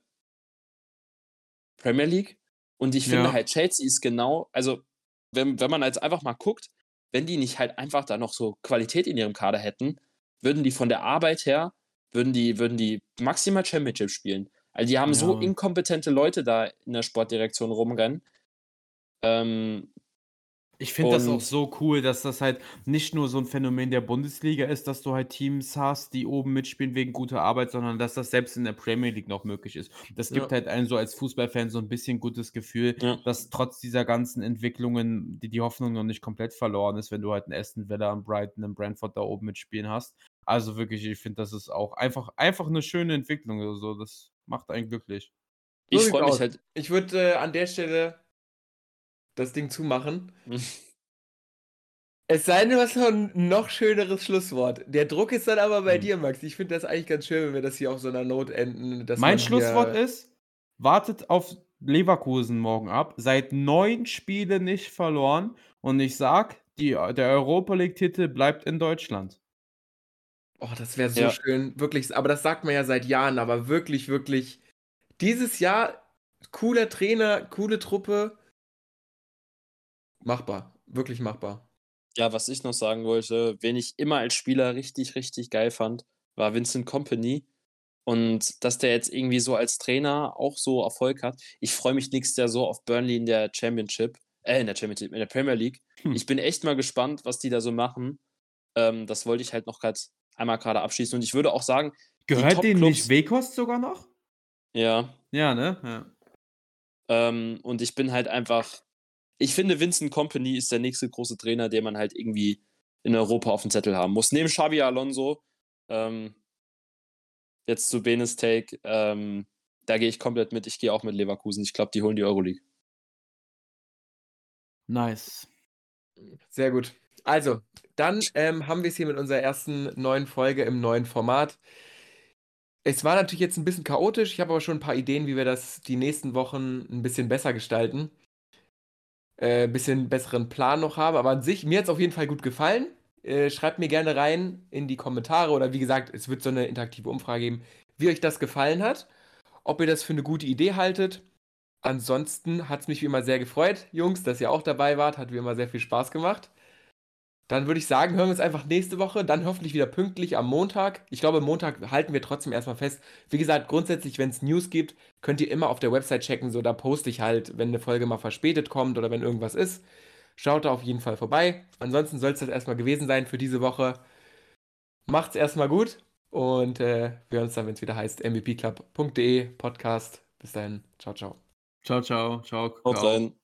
Premier League. Und ich finde ja. halt, Chelsea ist genau, also wenn, wenn man jetzt einfach mal guckt, wenn die nicht halt einfach da noch so Qualität in ihrem Kader hätten, würden die von der Arbeit her, würden die, würden die maximal Championship spielen. Also die haben ja. so inkompetente Leute da in der Sportdirektion rumrennen. Ähm,
ich finde das auch so cool, dass das halt nicht nur so ein Phänomen der Bundesliga ist, dass du halt Teams hast, die oben mitspielen wegen guter Arbeit, sondern dass das selbst in der Premier League noch möglich ist. Das gibt ja. halt einem so als Fußballfan so ein bisschen gutes Gefühl, ja. dass trotz dieser ganzen Entwicklungen die, die Hoffnung noch nicht komplett verloren ist, wenn du halt einen Aston Villa, einen Brighton, einen Brentford da oben mitspielen hast. Also wirklich, ich finde, das ist auch einfach, einfach eine schöne Entwicklung. Also das macht einen glücklich.
Ich freue mich halt. Ich würde äh, an der Stelle das Ding zumachen. es sei denn, du hast noch ein noch schöneres Schlusswort. Der Druck ist dann aber bei hm. dir, Max. Ich finde das eigentlich ganz schön, wenn wir das hier auf so einer Note enden.
mein Schlusswort ist, wartet auf Leverkusen morgen ab. Seit neun Spielen nicht verloren. Und ich sag, die, der Europa League-Titel bleibt in Deutschland.
Oh, das wäre so ja. schön. Wirklich, aber das sagt man ja seit Jahren, aber wirklich, wirklich. Dieses Jahr, cooler Trainer, coole Truppe machbar. Wirklich machbar.
Ja, was ich noch sagen wollte, wen ich immer als Spieler richtig, richtig geil fand, war Vincent Company. Und dass der jetzt irgendwie so als Trainer auch so Erfolg hat. Ich freue mich nächstes Jahr so auf Burnley in der Championship, äh, in der Championship, in der Premier League. Hm. Ich bin echt mal gespannt, was die da so machen. Ähm, das wollte ich halt noch grad einmal gerade abschließen. Und ich würde auch sagen,
gehört denen nicht Wekost sogar noch?
Ja.
Ja, ne? Ja.
Ähm, und ich bin halt einfach ich finde, Vincent Company ist der nächste große Trainer, den man halt irgendwie in Europa auf dem Zettel haben muss. Neben Xavi Alonso, ähm, jetzt zu Benes Take, ähm, da gehe ich komplett mit. Ich gehe auch mit Leverkusen. Ich glaube, die holen die Euroleague.
Nice.
Sehr gut. Also, dann ähm, haben wir es hier mit unserer ersten neuen Folge im neuen Format. Es war natürlich jetzt ein bisschen chaotisch. Ich habe aber schon ein paar Ideen, wie wir das die nächsten Wochen ein bisschen besser gestalten äh, bisschen besseren Plan noch habe. Aber an sich, mir hat es auf jeden Fall gut gefallen. Äh, schreibt mir gerne rein in die Kommentare oder wie gesagt, es wird so eine interaktive Umfrage geben, wie euch das gefallen hat, ob ihr das für eine gute Idee haltet. Ansonsten hat es mich wie immer sehr gefreut, Jungs, dass ihr auch dabei wart. Hat wie immer sehr viel Spaß gemacht. Dann würde ich sagen, hören wir uns einfach nächste Woche, dann hoffentlich wieder pünktlich am Montag. Ich glaube, Montag halten wir trotzdem erstmal fest. Wie gesagt, grundsätzlich, wenn es News gibt, könnt ihr immer auf der Website checken. So, da poste ich halt, wenn eine Folge mal verspätet kommt oder wenn irgendwas ist. Schaut da auf jeden Fall vorbei. Ansonsten soll es das erstmal gewesen sein für diese Woche. Macht's erstmal gut und äh, wir hören uns dann, wenn es wieder heißt, mvpclub.de Podcast. Bis dahin. Ciao, ciao.
Ciao, ciao. Ciao. ciao.